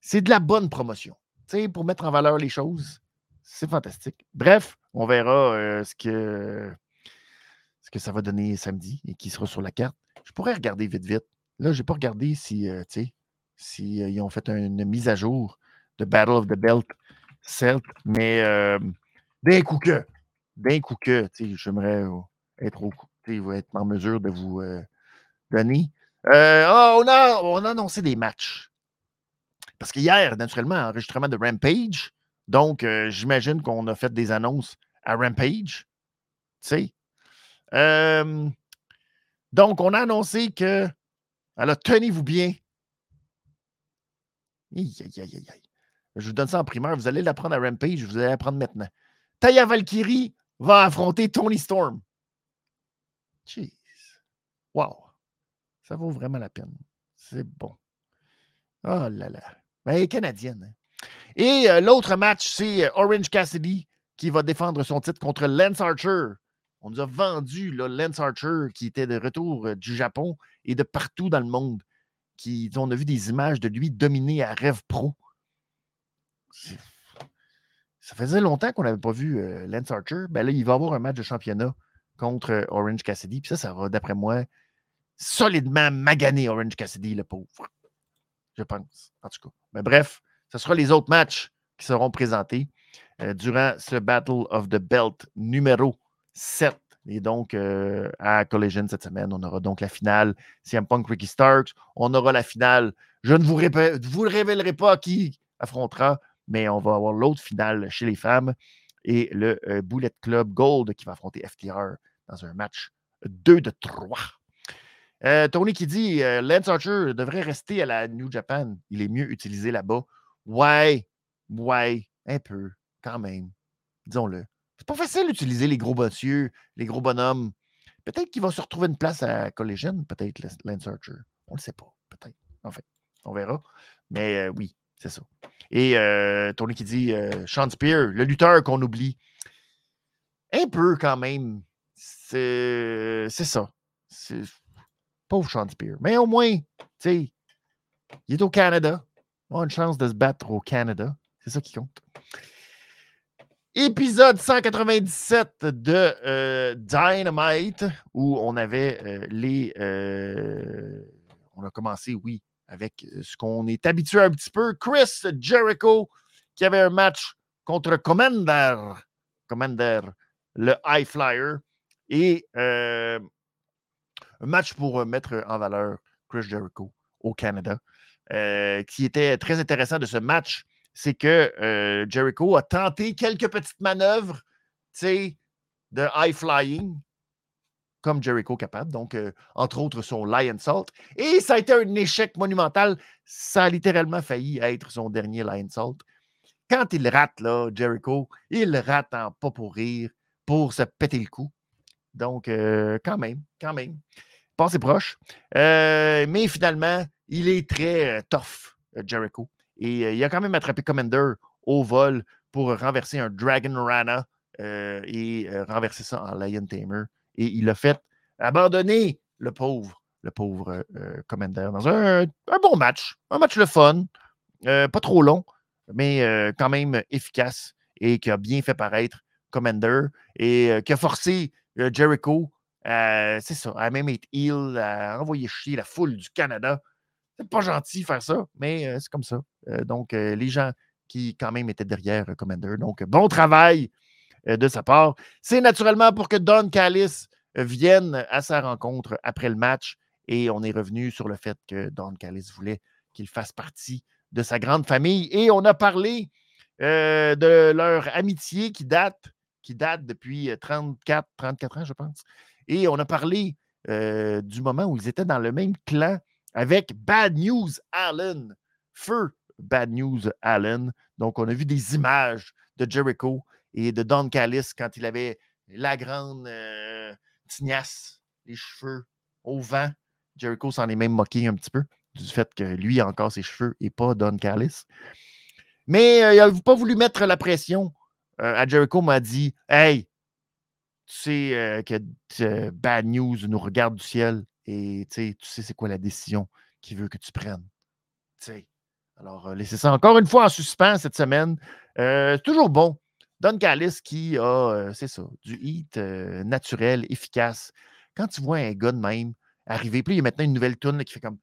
c'est de la bonne promotion. sais, pour mettre en valeur les choses, c'est fantastique. Bref, on verra ce, que, ce que ça va donner samedi et qui sera sur la carte. Je pourrais regarder vite, vite. Là, je n'ai pas regardé si, euh, si euh, ils ont fait une mise à jour de Battle of the Belt Celt, mais euh, d'un coup que, d'un coup que, j'aimerais être, être en mesure de vous donner. Ah, on, a, on a annoncé des matchs. Parce qu'hier, naturellement, enregistrement de Rampage. Donc, j'imagine qu'on a fait des annonces à Rampage. Tu sais. donc, on a annoncé que alors, tenez-vous bien. Je vous donne ça en primeur. Vous allez l'apprendre à Rampage. Vous allez l'apprendre maintenant. Taya Valkyrie va affronter Tony Storm. Jeez. Wow. Ça vaut vraiment la peine. C'est bon. Oh là là. Ben, elle est canadienne. Hein. Et euh, l'autre match, c'est euh, Orange Cassidy qui va défendre son titre contre Lance Archer. On nous a vendu Lance Archer qui était de retour euh, du Japon et de partout dans le monde. Qui, on a vu des images de lui dominer à Rêve Pro. Ça faisait longtemps qu'on n'avait pas vu euh, Lance Archer. Ben là, il va avoir un match de championnat contre euh, Orange Cassidy. Puis ça, ça va, d'après moi, solidement maganer Orange Cassidy, le pauvre. Je pense, en tout cas. Mais bref, ce sera les autres matchs qui seront présentés durant ce Battle of the Belt numéro 7. Et donc, euh, à Collision cette semaine, on aura donc la finale CM Punk Ricky Starks. On aura la finale. Je ne vous, vous révélerai pas qui affrontera, mais on va avoir l'autre finale chez les femmes et le euh, Bullet Club Gold qui va affronter FTR dans un match 2 de 3. Euh, Tony qui dit Lance Archer devrait rester à la New Japan. Il est mieux utilisé là-bas. Ouais, ouais, un peu, quand même. Disons-le. C'est pas facile d'utiliser les gros monsieur, les gros bonhommes. Peut-être qu'il va se retrouver une place à Collision, peut-être Lance Archer. On le sait pas, peut-être. En fait, on verra. Mais euh, oui, c'est ça. Et euh, Tony qui dit euh, Sean Spear, le lutteur qu'on oublie. Un peu quand même. C'est ça. Pauvre Sean Spear. Mais au moins, tu sais, il est au Canada. ont une chance de se battre au Canada. C'est ça qui compte. Épisode 197 de euh, Dynamite, où on avait euh, les. Euh, on a commencé, oui, avec ce qu'on est habitué un petit peu. Chris Jericho, qui avait un match contre Commander, Commander, le High Flyer, et un match pour mettre en valeur Chris Jericho au Canada. qui était très intéressant de ce match c'est que euh, Jericho a tenté quelques petites manœuvres, tu de high flying, comme Jericho capable. Donc, euh, entre autres, son Lion Salt. Et ça a été un échec monumental. Ça a littéralement failli être son dernier Lion Salt. Quand il rate, là, Jericho, il rate en pas pour rire, pour se péter le cou. Donc, euh, quand même, quand même. Pas proche. mais finalement, il est très tough, Jericho. Et euh, il a quand même attrapé Commander au vol pour renverser un Dragon Rana euh, et euh, renverser ça en Lion Tamer. Et il a fait abandonner le pauvre, le pauvre Commander dans un, bon match. Un match le fun, pas trop long, mais quand même efficace et qui a bien fait paraître Commander et qui a forcé Jericho c'est ça, à même être heal, à envoyer chier la foule du Canada c'est pas gentil faire ça, mais c'est comme ça. donc, les gens qui, quand même, étaient derrière Commander. Donc, bon travail de sa part. C'est naturellement pour que Don Callis vienne à sa rencontre après le match. Et on est revenu sur le fait que Don Callis voulait qu'il fasse partie de sa grande famille. Et on a parlé de leur amitié qui date, qui date depuis 34, 34 ans, je pense. Et on a parlé du moment où ils étaient dans le même clan avec Bad News Allen. Feu Bad News Allen. Donc, on a vu des images de Jericho et de Don Callis quand il avait la grande euh, tignasse, les cheveux au vent. Jericho s'en est même moqué un petit peu du fait que lui a encore ses cheveux et pas Don Callis. Mais euh, il n'a pas voulu mettre la pression. Euh, Jericho m'a dit Hey, tu sais que Bad News nous regarde du ciel. Et tu sais, c'est quoi la décision qu'il veut que tu prennes. Alors, laissez ça encore une fois en suspens cette semaine. c'est toujours bon. Don Callis qui a, c'est ça, du hit naturel, efficace. Quand tu vois un gars de même arriver, puis il y a maintenant une nouvelle tune qui fait comme.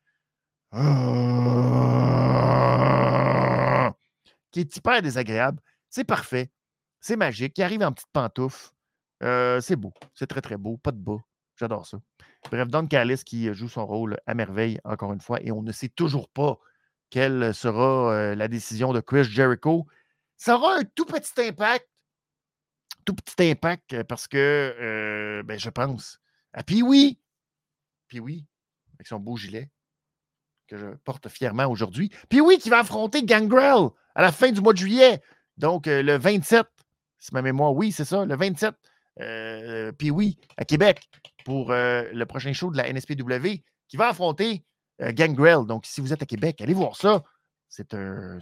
qui est hyper désagréable. C'est parfait. C'est magique. Il arrive en petite pantoufle. c'est beau. C'est très, très beau. Pas de bas. J'adore ça. Bref, Don Callis qui joue son rôle à merveille, encore une fois, et on ne sait toujours pas quelle sera la décision de Chris Jericho. Ça aura un tout petit impact, tout petit impact, parce que, ben, je pense à Pee-Wee. Pee-Wee, avec son beau gilet, que je porte fièrement aujourd'hui. Pee-Wee qui va affronter Gangrel à la fin du mois de juillet. Donc, le 27, si ma mémoire, oui, c'est ça, le 27 euh, puis oui, à Québec, pour euh, le prochain show de la NSPW, qui va affronter euh, Gangrel. Donc, si vous êtes à Québec, allez voir ça. C'est un,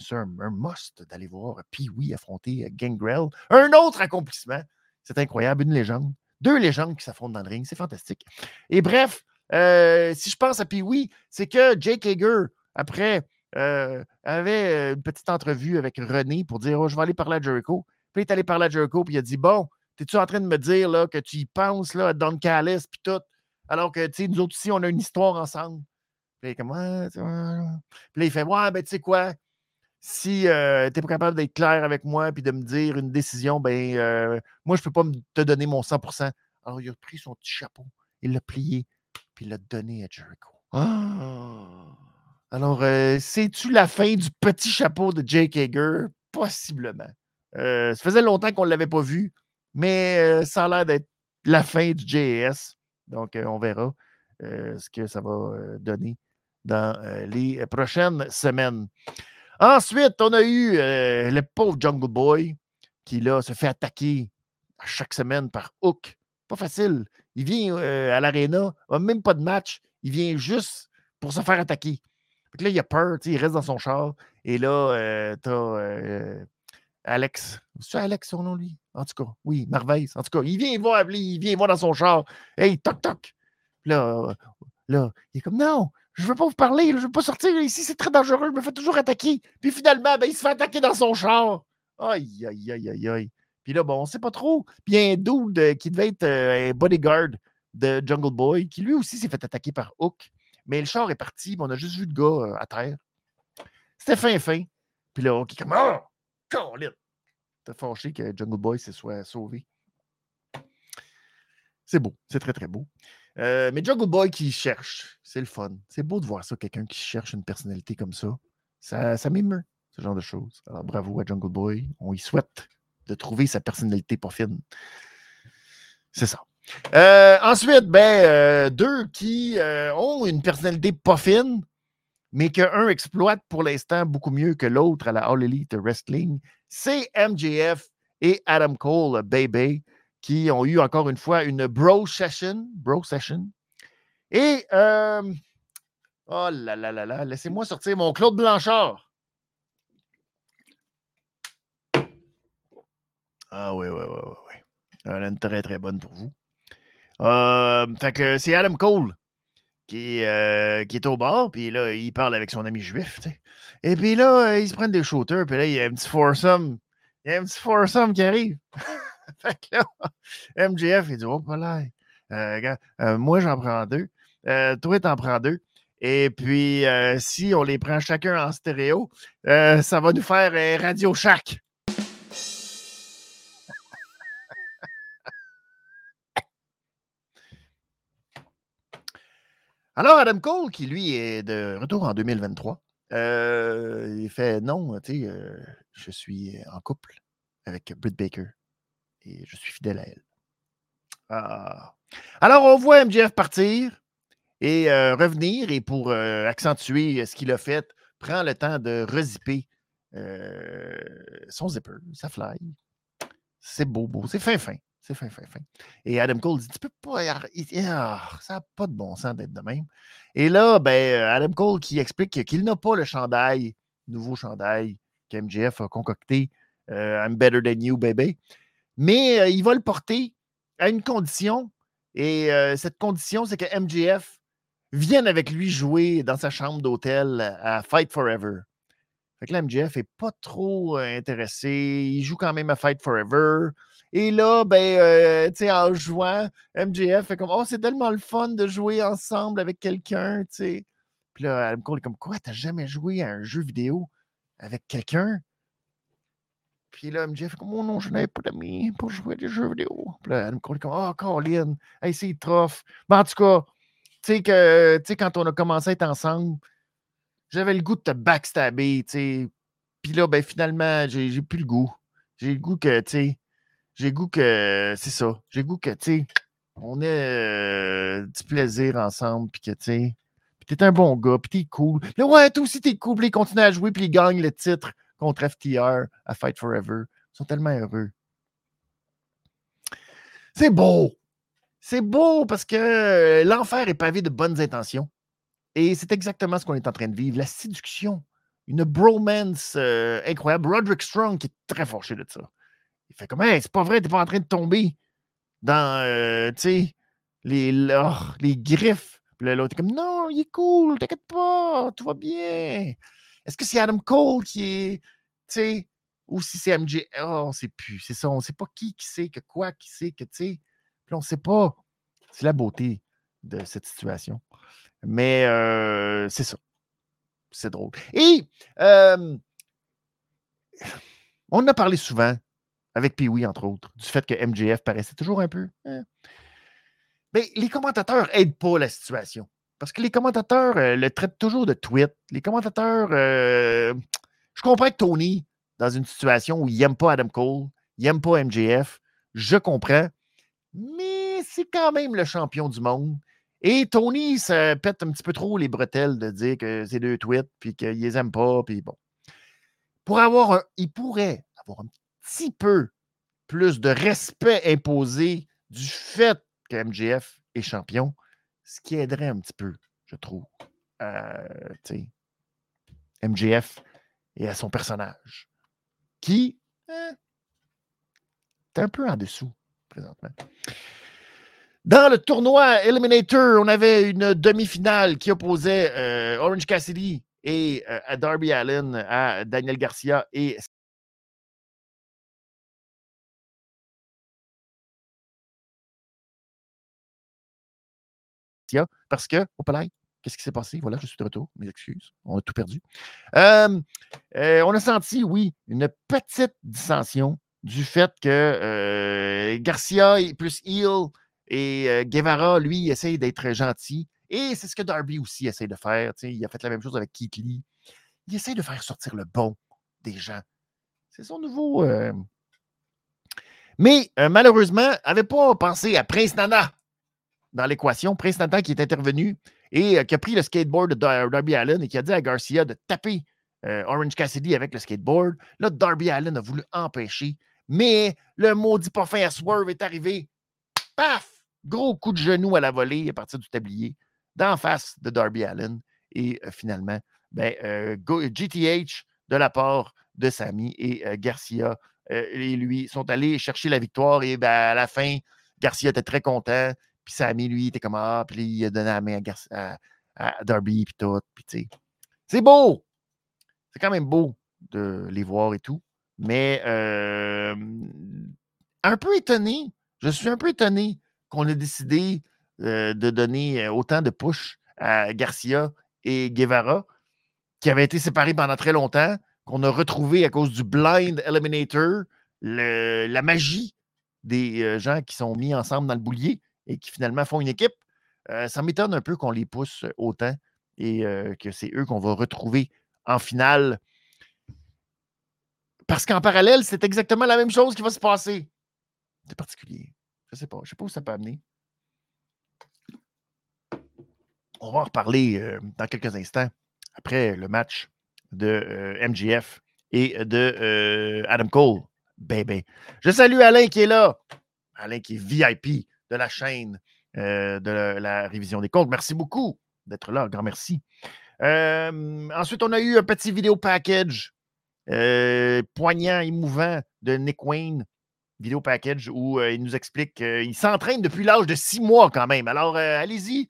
must d'aller voir oui affronter Gangrel. Un autre accomplissement. C'est incroyable, une légende. Deux légendes qui s'affrontent dans le ring. C'est fantastique. Et bref, si je pense à oui c'est que Jake Hager, après, avait une petite entrevue avec René pour dire oh, Je vais aller parler à Jericho. Puis il est allé parler à Jericho, puis il a dit Bon, T'es-tu en train de me dire là, que tu y penses là, à Don Callis puis tout, alors que nous autres ici, on a une histoire ensemble? Puis, comme, ouais, puis là, il fait Ouais, ben tu sais quoi? Si euh, tu n'es pas capable d'être clair avec moi puis de me dire une décision, ben euh, moi, je ne peux pas te donner mon 100% Alors, il a pris son petit chapeau, il l'a plié, puis il l'a donné à Jericho. Ah! Alors, euh, sais-tu la fin du petit chapeau de Jake Hager? Possiblement. ça faisait longtemps qu'on ne l'avait pas vu. Mais ça a l'air d'être la fin du JS. Donc, on verra ce que ça va donner dans les prochaines semaines. Ensuite, on a eu le pauvre Jungle Boy qui, là, se fait attaquer à chaque semaine par Hook. Pas facile. Il vient à l'Arena, même pas de match. Il vient juste pour se faire attaquer. là, il a peur, il reste dans son char. Et là, tu as Alex. C'est Alex son nom, lui? En tout cas, oui, Marveille. En tout cas, il vient voir, il vient voir dans son char. Hey, toc, toc. là, là, il est comme, non, Je veux pas vous parler, je veux pas sortir ici, c'est très dangereux, je me fais toujours attaquer. Puis finalement, ben, il se fait attaquer dans son char. Aïe, aïe, aïe, aïe, aïe. Puis là, bon, on sait pas trop. Puis il y a un dude qui devait être euh, un bodyguard de Jungle Boy, qui lui aussi s'est fait attaquer par Hook. Mais le char est parti, on a juste vu le gars euh, à terre. C'était fin, fin. Puis là, Hook est comme Oh! T'as fâché que Jungle Boy se soit sauvé? C'est beau, c'est très, très beau. Euh, mais Jungle Boy qui cherche, c'est le fun. C'est beau de voir ça, quelqu'un qui cherche une personnalité comme ça. Ça, ça m'émeut, ce genre de choses. Alors bravo à Jungle Boy. On y souhaite de trouver sa personnalité pas fine. C'est ça. Euh, ensuite, ben, euh, deux qui ont une personnalité pas fine, mais qu'un exploite pour l'instant beaucoup mieux que l'autre à la All Elite Wrestling, c'est MJF et Adam Cole, baby qui ont eu encore une fois une bro session. Bro session. Et, euh, oh là là là là, laissez-moi sortir mon Claude Blanchard. Ah oui, oui, oui, oui. Elle est très, très bonne pour vous. Euh, fait que c'est Adam Cole qui, euh, qui est au bar, puis là, il parle avec son ami juif, tu sais. Et puis là, ils se prennent des shooters, puis là, il y a un petit foursome. Il y a un petit foursome qui arrive. fait que là, MJF, il dit Oh, pas là. Euh, euh, moi, j'en prends deux. Euh, toi, t'en prends deux. Et puis, si on les prend chacun en stéréo, ça va nous faire Radio Shack. Alors, Adam Cole, qui lui est de retour en 2023, il fait non, tu sais, je suis en couple avec Britt Baker et je suis fidèle à elle. Ah. Alors, on voit MJF partir et euh, revenir, et pour euh, accentuer ce qu'il a fait, prend le temps de rezipper euh, son zipper, sa fly. C'est beau, beau, c'est fin, fin. C'est fin, fin, fin. Et Adam Cole dit Tu peux pas. Ah, ça n'a pas de bon sens d'être de même. Et là, ben, Adam Cole qui explique qu'il n'a pas le chandail, nouveau chandail qu'MJF a concocté, I'm better than you, baby mais il va le porter à une condition. Et cette condition, c'est que MJF vienne avec lui jouer dans sa chambre d'hôtel à Fight Forever. Fait que là, MJF n'est pas trop intéressé. Il joue quand même à Fight Forever. Et là, ben, tu sais, en jouant, MJF fait comme Oh, c'est tellement le fun de jouer ensemble avec quelqu'un, tu sais. Puis là, Adam Cole est comme Quoi, t'as jamais joué à un jeu vidéo avec quelqu'un? Puis là, MJ fait comme, oh non, je n'ai pas d'amis pour jouer à des jeux vidéo. Puis là, elle me comme, oh, Colin, hey, c'est trop. Mais en tout cas, tu sais, que, tu sais, quand on a commencé à être ensemble, j'avais le goût de te backstabber, tu sais. Puis là, ben finalement, j'ai plus le goût. J'ai le goût que, tu sais, j'ai goût que, c'est ça. J'ai goût que, tu sais, on ait euh, du plaisir ensemble, puis que, tu sais, t'es un bon gars, puis t'es cool. Là, ouais, toi aussi, t'es cool, puis il continue à jouer, puis il gagne le titre contre FTR à Fight Forever. Ils sont tellement heureux. C'est beau. C'est beau parce que euh, l'enfer est pavé de bonnes intentions. Et c'est exactement ce qu'on est en train de vivre. La séduction. Une bromance euh, incroyable. Roderick Strong qui est très fâché de ça. Fait comme, hey, c'est pas vrai, t'es pas en train de tomber dans, euh, tu sais, les, oh, les griffes. Puis l'autre est comme, non, il est cool, t'inquiète pas, tout va bien. Est-ce que c'est Adam Cole qui est, tu sais, ou si c'est MJ? Oh, on sait plus. C'est ça, on sait pas qui qui sait que quoi, qui sait que, tu sais. Puis on sait pas. C'est la beauté de cette situation. Mais euh, c'est ça. C'est drôle. Et euh, on a parlé souvent, avec Pee-Wee, entre autres, du fait que MJF paraissait toujours un peu. Mais hein. ben, les commentateurs n'aident pas la situation. Parce que les commentateurs euh, le traitent toujours de tweet. Les commentateurs. Euh, je comprends que Tony, dans une situation où il n'aime pas Adam Cole, il n'aime pas MJF, je comprends. Mais c'est quand même le champion du monde. Et Tony, ça pète un petit peu trop les bretelles de dire que c'est deux tweets, puis qu'il les aime pas, puis bon. Pour avoir un, il pourrait avoir un petit peu plus de respect imposé du fait que MJF est champion ce qui aiderait un petit peu, je trouve, MJF et à son personnage, qui hein, est un peu en dessous présentement. Dans le tournoi Eliminator, on avait une demi-finale qui opposait euh, Orange Cassidy et euh, Darby Allen à Daniel Garcia et parce que, palais, qu'est-ce qui s'est passé? Voilà, je suis de retour. Mes excuses. On a tout perdu. Euh, on a senti, oui, une petite dissension du fait que Garcia est plus heel et Guevara, lui, essaye d'être gentil. Et c'est ce que Darby aussi essaie de faire. Il a fait la même chose avec Keith Lee. Il essaie de faire sortir le bon des gens. C'est son nouveau. Mais malheureusement, n'avait pas pensé à Prince Nana dans l'équation. Prince Nana qui est intervenu et qui a pris le skateboard de Darby Allen et qui a dit à Garcia de taper Orange Cassidy avec le skateboard. Là, Darby Allen a voulu empêcher. Mais le maudit parfum à Swerve est arrivé. Paf! Gros coup de genou à la volée à partir du tablier, d'en face de Darby Allen. Et euh, finalement, ben, GTH euh, de la part de Samy et euh, Garcia et lui sont allés chercher la victoire. Et ben, à la fin, Garcia était très content. Puis Samy, lui, était comme Ah, puis il a donné la main à, Darby, puis tout. Puis, c'est beau! C'est quand même beau de les voir et tout. Mais un peu étonné, je suis un peu étonné qu'on ait décidé de donner autant de push à Garcia et Guevara, qui avaient été séparés pendant très longtemps, qu'on a retrouvé à cause du Blind Eliminator, la magie des gens qui sont mis ensemble dans le boulier et qui finalement font une équipe. ça m'étonne un peu qu'on les pousse autant et que c'est eux qu'on va retrouver en finale. Parce qu'en parallèle, c'est exactement la même chose qui va se passer. C'est particulier. Je ne sais pas. Je ne sais pas où ça peut amener. On va en reparler euh, dans quelques instants après le match de euh, MGF et de euh, Adam Cole. Bébé. Je salue Alain qui est là. Alain qui est VIP de la chaîne de la, révision des comptes. Merci beaucoup d'être là. grand merci. ensuite, on a eu un petit vidéo package poignant, émouvant de Nick Wayne vidéo package où il nous explique qu'il s'entraîne depuis l'âge de six mois quand même. Alors, allez-y.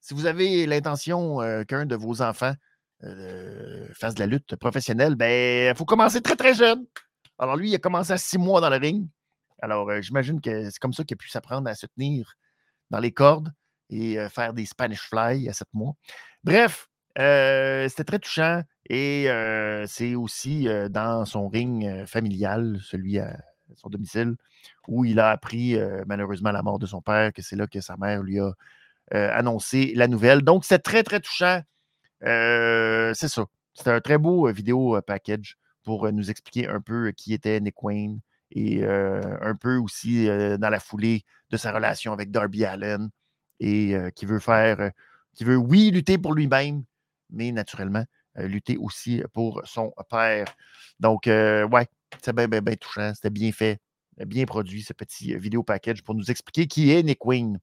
Si vous avez l'intention qu'un de vos enfants fasse de la lutte professionnelle, ben, il faut commencer très, très jeune. Alors, lui, il a commencé à six mois dans le ring. Alors, j'imagine que c'est comme ça qu'il a pu s'apprendre à se tenir dans les cordes et faire des Spanish Fly à sept mois. Bref, c'était très touchant et c'est aussi dans son ring familial, celui à son domicile, où il a appris malheureusement la mort de son père, que c'est là que sa mère lui a annoncé la nouvelle. Donc, c'est très, très touchant. c'est ça. C'était un très beau vidéo package pour nous expliquer un peu qui était Nick Wayne et un peu aussi dans la foulée de sa relation avec Darby Allen et qui veut faire, qui veut, oui, lutter pour lui-même, mais naturellement, lutter aussi pour son père. Donc, ouais, c'est bien, bien, bien touchant. C'était bien fait, bien produit, ce petit vidéo package pour nous expliquer qui est Nick Wayne.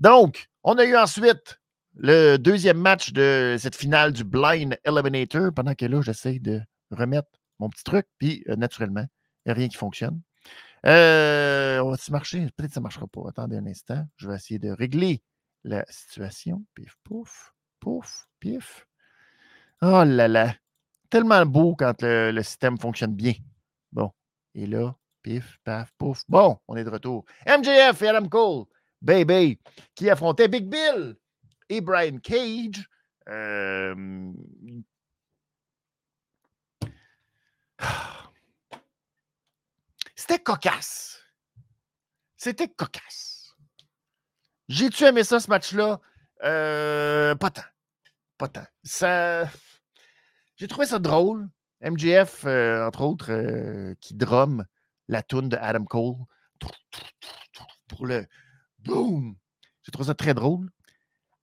Donc, on a eu ensuite le deuxième match de cette finale du Blind Eliminator. Pendant que là, j'essaie de remettre mon petit truc, puis naturellement, il n'y a rien qui fonctionne. on va-tu marcher? Peut-être que ça ne marchera pas. Attendez un instant. Je vais essayer de régler la situation. Pif, pouf, pouf, pif. Oh là là. Tellement beau quand le, système fonctionne bien. Bon. Et là, pif, paf, pouf. Bon, on est de retour. MJF et Adam Cole, baby, qui affrontaient Big Bill et Brian Cage. Euh, c'était cocasse. C'était cocasse. J'ai-tu aimé ça, ce match-là? Euh, pas tant. Pas tant. Ça. J'ai trouvé ça drôle. MGF, euh, entre autres, euh, qui drum la tune de Adam Cole pour le boom. J'ai trouvé ça très drôle.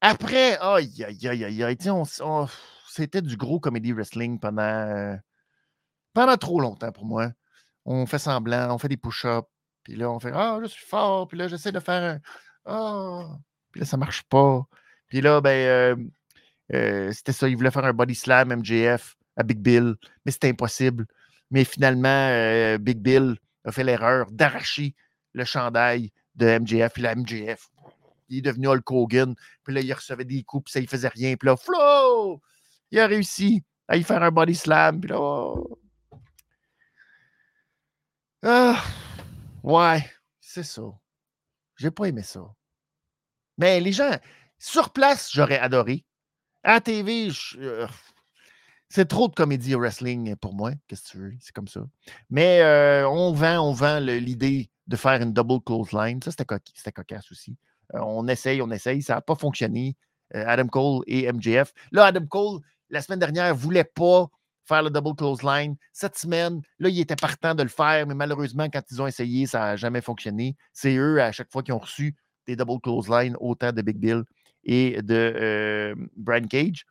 Après, aïe, aïe, aïe, aïe, c'était du gros comédie wrestling pendant, pendant trop longtemps pour moi. On fait semblant, on fait des push-ups, puis là, on fait Ah, je suis fort, puis là, j'essaie de faire un Ah, puis là, ça marche pas. Puis là, ben, euh, c'était ça, il voulait faire un body slam MJF à Big Bill, mais c'était impossible. Mais finalement, euh, Big Bill a fait l'erreur d'arracher le chandail de MJF. Puis la MJF, il est devenu Hulk Hogan. Puis là, il recevait des coups, puis ça, il faisait rien. Puis là, Flo, il a réussi à y faire un body slam. Puis là, oh. Ah, ouais, c'est ça. J'ai pas aimé ça. Mais les gens, sur place, j'aurais adoré. À TV, euh, c'est trop de comédie wrestling pour moi. Qu'est-ce que tu veux? C'est comme ça. Mais euh, on vend, on vend l'idée de faire une double clothesline. Ça, c'était cocasse aussi. Euh, on essaye, on essaye. Ça n'a pas fonctionné. Adam Cole et MJF. Là, Adam Cole, la semaine dernière, voulait pas faire le double clothesline. Cette semaine, là, il était partant de le faire, mais malheureusement, quand ils ont essayé, ça n'a jamais fonctionné. C'est eux, à chaque fois, qui ont reçu des double clothesline, autant de Big Bill et de euh, Brian Cage,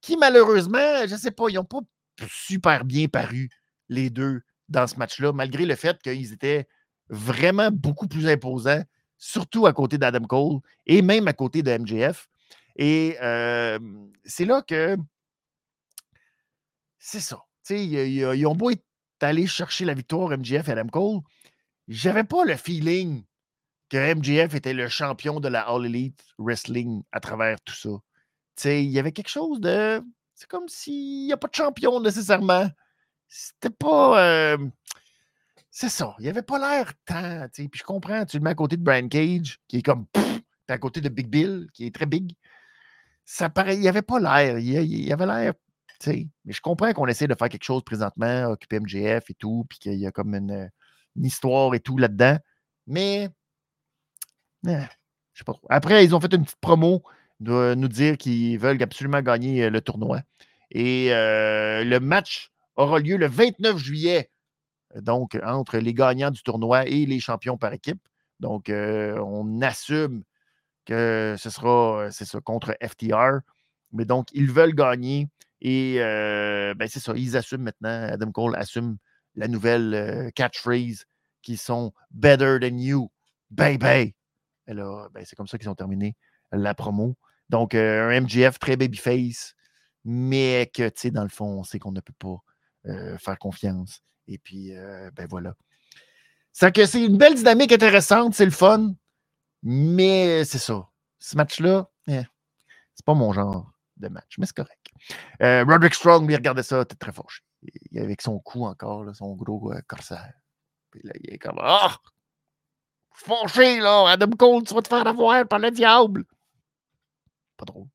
qui malheureusement, je ne sais pas, ils n'ont pas super bien paru, les deux, dans ce match-là, malgré le fait qu'ils étaient vraiment beaucoup plus imposants, surtout à côté d'Adam Cole et même à côté de MJF. Et euh, c'est là que c'est ça. Ils, ont beau être allés chercher la victoire, MJF et Adam Cole. J'avais pas le feeling que MJF était le champion de la All Elite Wrestling à travers tout ça. il y avait quelque chose de. C'est comme s'il n'y a pas de champion nécessairement. C'était pas. Euh, c'est ça. Il n'y avait pas l'air tant. Puis je comprends, tu le mets à côté de Brian Cage, qui est comme. Pff, à côté de Big Bill, qui est très big. Ça paraît. Il n'y avait pas l'air. Il, y avait l'air. Mais je comprends qu'on essaie de faire quelque chose présentement, occuper MJF et tout, puis qu'il y a comme une, histoire et tout là-dedans. Mais eh, sais pas Après, ils ont fait une petite promo de nous dire qu'ils veulent absolument gagner euh, le tournoi. Et euh, le match aura lieu le 29 juillet, donc entre les gagnants du tournoi et les champions par équipe. Donc, euh, on assume que ce sera, contre FTR. Mais donc, ils veulent gagner. Et ben, c'est ça, ils assument maintenant. Adam Cole assume la nouvelle catchphrase qui sont Better than you, baby. Ben, c'est comme ça qu'ils ont terminé la promo. Donc, un MGF très babyface, mais que, tu sais, dans le fond, on sait qu'on ne peut pas faire confiance. Et puis, ben voilà. C'est que c'est une belle dynamique intéressante, c'est le fun, mais c'est ça. Ce match-là, eh, c'est pas mon genre de match, mais c'est correct. Roderick Strong, lui, regardait ça, t'es très fâché. Avec son cou encore, son gros corsaire. Puis là, il est comme Ah! fâché, là. Adam Cole, tu vas te faire avoir par le diable. Pas trop.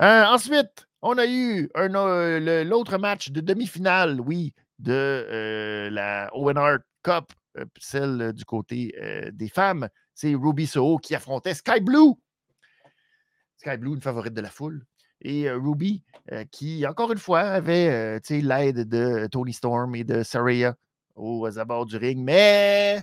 Euh, ensuite, on a eu euh, l'autre match de demi-finale, oui, de euh, la Owen Cup, celle du côté des femmes. C'est Ruby Soho qui affrontait Sky Blue. Sky Blue, une favorite de la foule. Et Ruby, qui, encore une fois, avait l'aide de Tony Storm et de Saraya aux abords du ring. Mais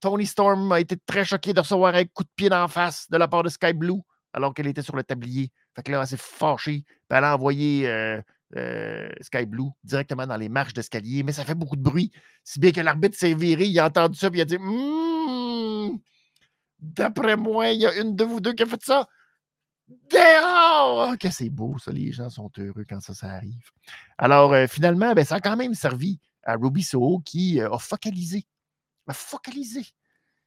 Tony Storm a été très choqué de recevoir un coup de pied d'en face de la part de Sky Blue alors qu'elle était sur le tablier. Fait que là, elle s'est fâchée. elle a envoyé Sky Blue directement dans les marches d'escalier. Mais ça fait beaucoup de bruit. Si bien que l'arbitre s'est viré, il a entendu ça et il a dit «Hum, D'après moi, il y a une de vous deux qui a fait ça. Dehors! Que c'est beau, ça. Les gens sont heureux quand ça, ça arrive. Alors, euh, finalement, ben, ça a quand même servi à Ruby Soho qui a focalisé va focaliser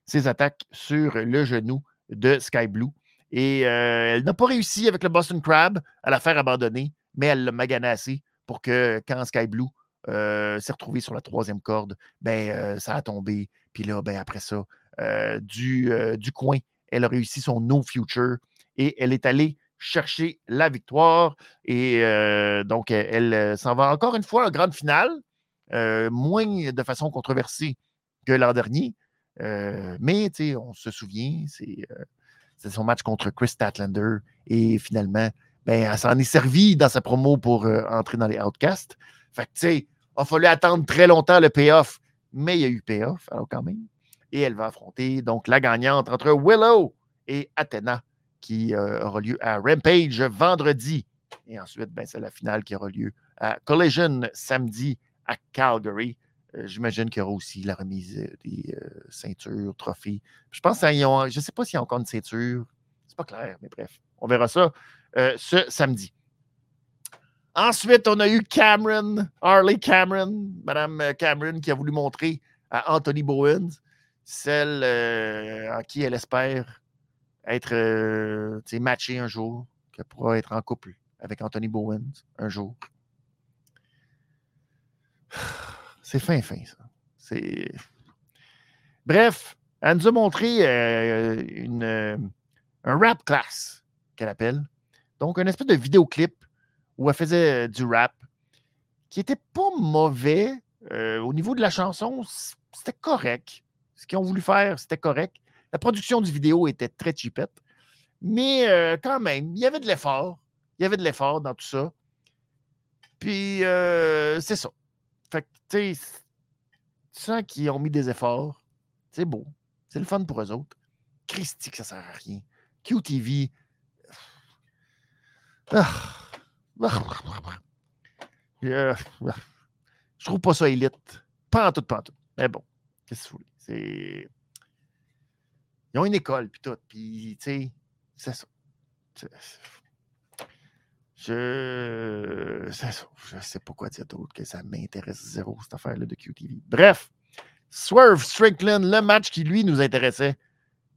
ses attaques sur le genou de Sky Blue. Et euh, elle n'a pas réussi avec le Boston Crab à la faire abandonner, mais elle l'a magané assez pour que quand Sky Blue euh, s'est retrouvé sur la troisième corde, ben, euh, ça a tombé. Puis là, ben, après ça, du, du coin, elle a réussi son No Future et elle est allée chercher la victoire. Et donc, elle, s'en va encore une fois en grande finale, moins de façon controversée que l'an dernier. Euh, mais on se souvient, euh, c'est son match contre Chris Statlander. Et finalement, ben, elle s'en est servi dans sa promo pour euh, entrer dans les Outcasts. Fait que, tu sais, il a fallu attendre très longtemps le payoff, mais il y a eu payoff, alors quand même. Et elle va affronter donc la gagnante entre Willow et Athena, qui aura lieu à Rampage vendredi. Et ensuite, ben, c'est la finale qui aura lieu à Collision samedi à Calgary. Euh, j'imagine qu'il y aura aussi la remise euh, des euh, ceintures, trophées. Je pense qu'ils ont, je ne sais pas s'il y a encore une ceinture. C'est pas clair, mais bref. On verra ça ce samedi. Ensuite, on a eu Cameron, Harley Cameron, Madame Cameron, qui a voulu montrer à Anthony Bowens celle en qui elle espère être matchée un jour, qu'elle pourra être en couple avec Anthony Bowen un jour. C'est fin, fin, ça. C'est. Bref, elle nous a montré une, un rap class, qu'elle appelle. Donc, un espèce de vidéoclip où elle faisait du rap qui était pas mauvais. au niveau de la chanson, c'était correct. Ce qu'ils ont voulu faire, c'était correct. La production du vidéo était très cheapette. Mais quand même, il y avait de l'effort. Il y avait de l'effort dans tout ça. Puis, c'est ça. Fait que, tu sais, tu sens qu'ils ont mis des efforts. C'est beau. C'est le fun pour eux autres. Christy, que ça sert à rien. QTV. Ah. Je trouve pas ça élite. Pas en tout, pas en tout. Mais bon, qu'est-ce que vous voulez? C'est. Ils ont une école, puis tout. Puis, tu sais, c'est ça. Je. C'est ça. Je sais pas quoi dire d'autre que ça m'intéresse zéro, cette affaire-là de QTV. Bref, Swerve Strickland, le match qui, lui, nous intéressait,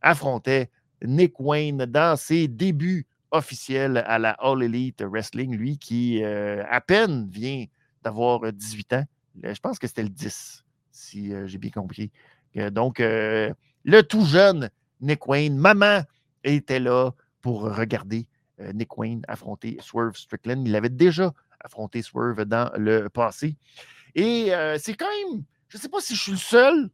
affrontait Nick Wayne dans ses débuts officiels à la All Elite Wrestling, lui qui euh, à peine vient d'avoir 18 ans. Je pense que c'était le 10, si euh, j'ai bien compris. Euh, donc, le tout jeune Nick Wayne, maman était là pour regarder Nick Wayne affronter Swerve Strickland. Il avait déjà affronté Swerve dans le passé. Et c'est quand même, je ne sais pas si je suis le seul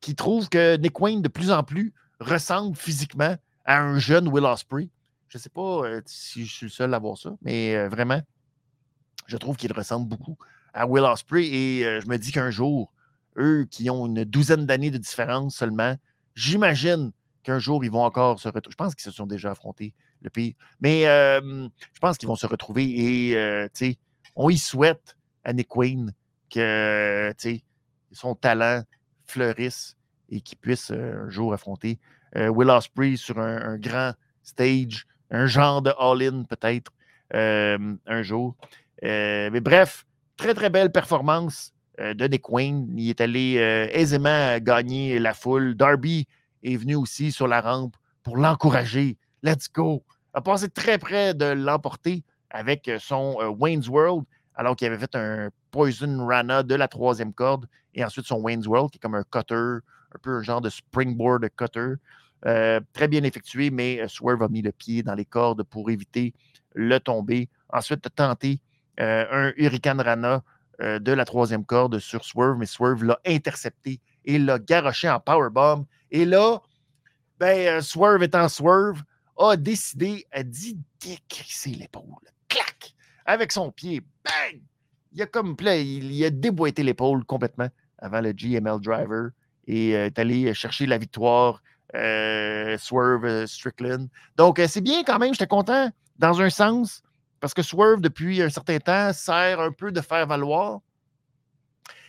qui trouve que Nick Wayne, de plus en plus, ressemble physiquement à un jeune Will Ospreay. Je ne sais pas si je suis le seul à voir ça, mais vraiment, je trouve qu'il ressemble beaucoup à Will Ospreay et je me dis qu'un jour, eux qui ont une douzaine d'années de différence seulement, j'imagine qu'un jour, ils vont encore se retrouver. Je pense qu'ils se sont déjà affrontés, le pire. Mais je pense qu'ils vont se retrouver et, tu sais, on y souhaite à Nick Queen que, tu sais, son talent fleurisse et qu'il puisse un jour affronter Will Ospreay sur un grand stage un genre de all-in peut-être euh, un jour. Euh, mais bref, très très belle performance euh, de Nick Wayne. Il est allé aisément gagner la foule. Darby est venu aussi sur la rampe pour l'encourager. Let's go! A passé très près de l'emporter avec son Wayne's World, alors qu'il avait fait un Poison Rana de la troisième corde et ensuite son Wayne's World, qui est comme un cutter, un peu un genre de springboard cutter. Euh, très bien effectué, mais euh, Swerve a mis le pied dans les cordes pour éviter le tomber. Ensuite, euh, un Hurricane Rana de la troisième corde sur Swerve, mais Swerve l'a intercepté et l'a garoché en powerbomb. Et là, ben, Swerve étant Swerve, a décidé, a décrisser l'épaule. Clac! Avec son pied. Bang! Il a comme il, il a déboîté l'épaule complètement avant le GML driver et est allé chercher la victoire euh, Swerve euh, Strickland. Donc, euh, c'est bien quand même, j'étais content dans un sens, parce que Swerve, depuis un certain temps, sert un peu de faire valoir.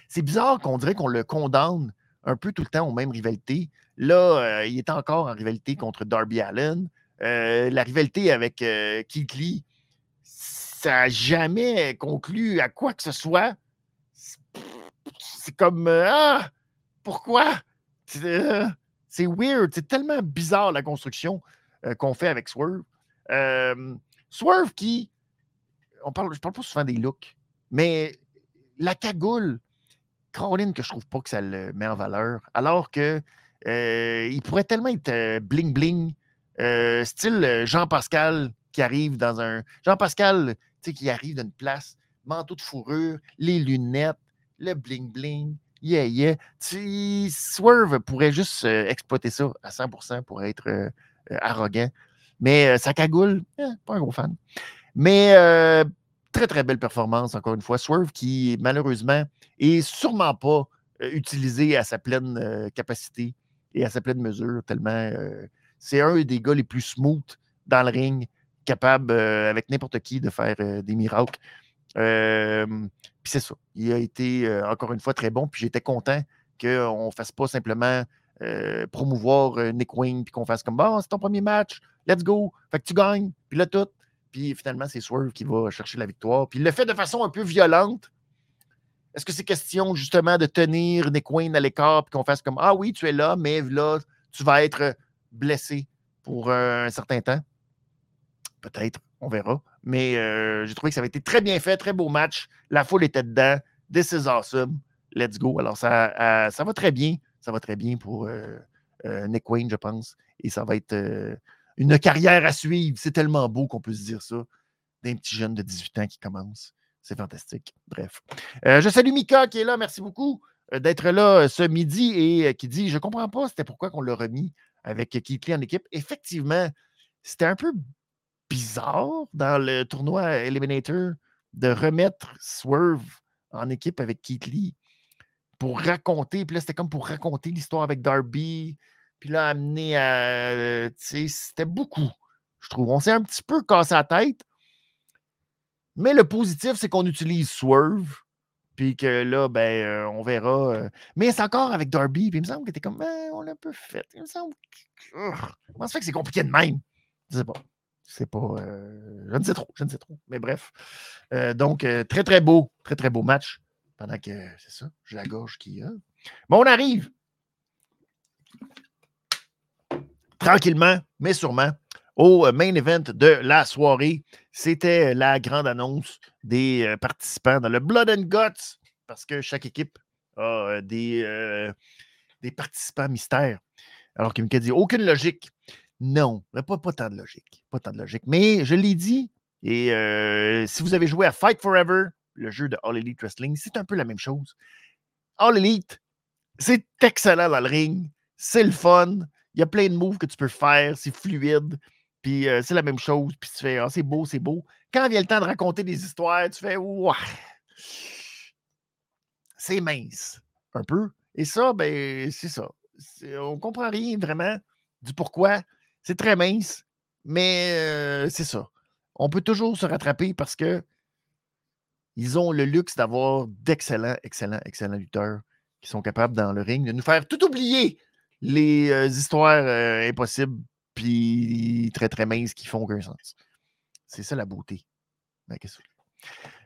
C'est bizarre qu'on dirait qu'on le condamne un peu tout le temps aux mêmes rivalités. Là, il est encore en rivalité contre Darby Allen. la rivalité avec Keith Lee, ça n'a jamais conclu à quoi que ce soit. C'est comme Ah, pourquoi? C'est weird. C'est tellement bizarre la construction euh, qu'on fait avec Swerve. Swerve qui. On parle, je parle pas souvent des looks, mais la cagoule, Caroline, que je trouve pas que ça le met en valeur, alors que euh, pourrait tellement être bling-bling, euh, style Jean-Pascal qui arrive dans un. Jean-Pascal, tu sais, qui arrive d'une place, manteau de fourrure, les lunettes, le bling-bling, Yeah, yeah. Swerve pourrait juste euh, exploiter ça à 100% pour être euh, euh, arrogant. Mais sa cagoule, eh, pas un gros fan. Mais très, très belle performance, encore une fois. Swerve qui, malheureusement, est sûrement pas utilisé à sa pleine capacité et à sa pleine mesure, tellement c'est un des gars les plus smooth dans le ring, capable, avec n'importe qui, de faire des miracles puis c'est ça. Il a été encore une fois très bon. Puis j'étais content qu'on ne fasse pas simplement promouvoir Nick Wayne puis qu'on fasse comme bon, c'est ton premier match, let's go. Fait que tu gagnes, puis là tout. Puis finalement, c'est Swerve qui va chercher la victoire. Puis il le fait de façon un peu violente. Est-ce que c'est question justement de tenir Nick Wayne à l'écart et qu'on fasse comme Ah oui, tu es là, mais là, tu vas être blessé pour un certain temps? Peut-être, on verra. Mais j'ai trouvé que ça avait été très bien fait, très beau match. La foule était dedans. This is awesome. Let's go. Alors, ça, ça va très bien. Ça va très bien pour Nick Wayne, je pense. Et ça va être une carrière à suivre. C'est tellement beau qu'on peut se dire ça. D'un petit jeune de 18 ans qui commence. C'est fantastique. Bref. je salue Mika qui est là. Merci beaucoup d'être là ce midi et qui dit Je ne comprends pas, c'était pourquoi qu'on l'a remis avec Keith en équipe. Effectivement, c'était un peu bizarre dans le tournoi Eliminator de remettre Swerve en équipe avec Keith Lee pour raconter. Puis là, c'était comme pour raconter l'histoire avec Darby. Puis là, amener à. C'était beaucoup, je trouve. On s'est un petit peu cassé la tête. Mais le positif, c'est qu'on utilise Swerve. Puis que là, ben, euh, on verra. Euh, mais c'est encore avec Darby. Puis il me semble que t'es comme, ben, on l'a un peu fait. Il me semble. Comment ça fait que c'est compliqué de même? Je sais pas. C'est pas. Euh, je ne sais trop. Je ne sais trop. Mais bref. donc, très, très beau. Très, très beau match. Pendant que, c'est ça, j'ai la gorge qui. Bon, on arrive. Tranquillement, mais sûrement, au main event de la soirée. C'était la grande annonce des participants dans le Blood and Guts, parce que chaque équipe a des, des participants mystères. Alors qu'il me dit aucune logique. Non, pas, pas tant de logique. Pas tant de logique. Mais je l'ai dit, et si vous avez joué à Fight Forever, le jeu de All Elite Wrestling, c'est un peu la même chose. All Elite, c'est excellent dans le ring, c'est le fun, il y a plein de moves que tu peux faire, c'est fluide, puis c'est la même chose, puis tu fais, ah, c'est beau, c'est beau. Quand vient le temps de raconter des histoires, tu fais, ouah, c'est mince, un peu. Et ça, ben, c'est ça. On comprend rien vraiment du pourquoi. C'est très mince, mais c'est ça. On peut toujours se rattraper parce que ils ont le luxe d'avoir d'excellents, excellents, excellents lutteurs qui sont capables dans le ring de nous faire tout oublier les euh, histoires euh, impossibles puis très très minces qui font aucun sens. C'est ça la beauté. Ben,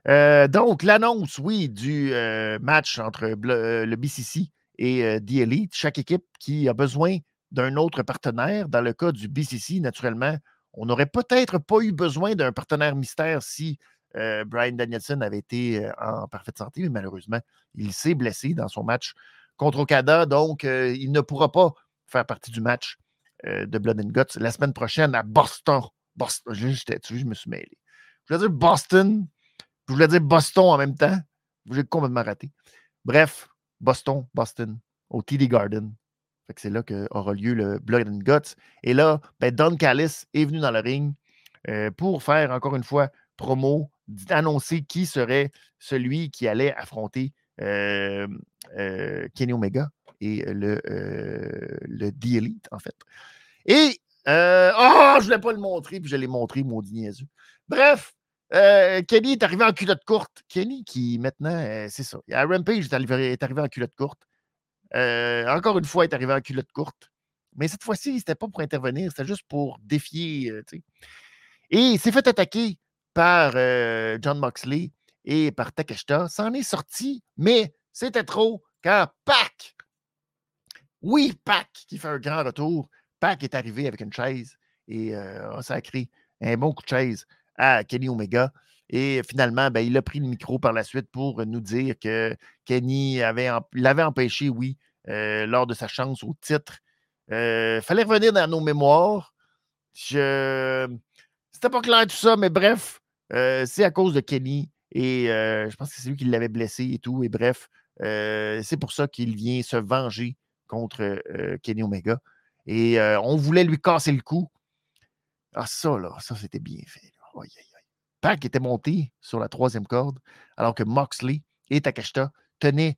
euh, donc, l'annonce, oui, du match entre le BCC et The Elite. Chaque équipe qui a besoin d'un autre partenaire. Dans le cas du BCC, naturellement, on n'aurait peut-être pas eu besoin d'un partenaire mystère si Brian Danielson avait été en parfaite santé, mais malheureusement, il s'est blessé dans son match contre Okada, donc euh, il ne pourra pas faire partie du match de Blood and Guts la semaine prochaine à Boston. Boston. Je, je me suis mêlé. Je voulais dire Boston, je voulais dire Boston en même temps. J'ai complètement raté. Bref, Boston, Boston, au TD Garden. c'est là qu'aura lieu le Blood and Guts. Et là, ben, Don Callis est venu dans le ring pour faire encore une fois promo d'annoncer qui serait celui qui allait affronter Kenny Omega et le, le The Elite, en fait. Et, oh, je ne voulais pas le montrer, puis je l'ai montré, maudit niaiseux. Bref, Kenny est arrivé en culotte courte. Kenny, qui maintenant, c'est ça. À Rampage, est arrivé, est arrivé en culotte courte. encore une fois, est arrivé en culotte courte. Mais cette fois-ci, c'était pas pour intervenir, c'était juste pour défier. et il s'est fait attaquer par John Moxley et par Takeshita s'en est sorti, mais c'était trop car Pac, oui, Pac qui fait un grand retour, Pac est arrivé avec une chaise et a sacré un bon coup de chaise à Kenny Omega. Et finalement, ben, il a pris le micro par la suite pour nous dire que Kenny avait, l'avait empêché, oui, lors de sa chance au titre. Il fallait revenir dans nos mémoires. Je... C'était pas clair tout ça, mais bref, euh, c'est à cause de Kenny et euh, je pense que c'est lui qui l'avait blessé et tout. Et bref, euh, c'est pour ça qu'il vient se venger contre Kenny Omega. Et on voulait lui casser le cou. Ah, ça, là, ça, c'était bien fait. Pac était monté sur la troisième corde, alors que Moxley et Takeshita tenaient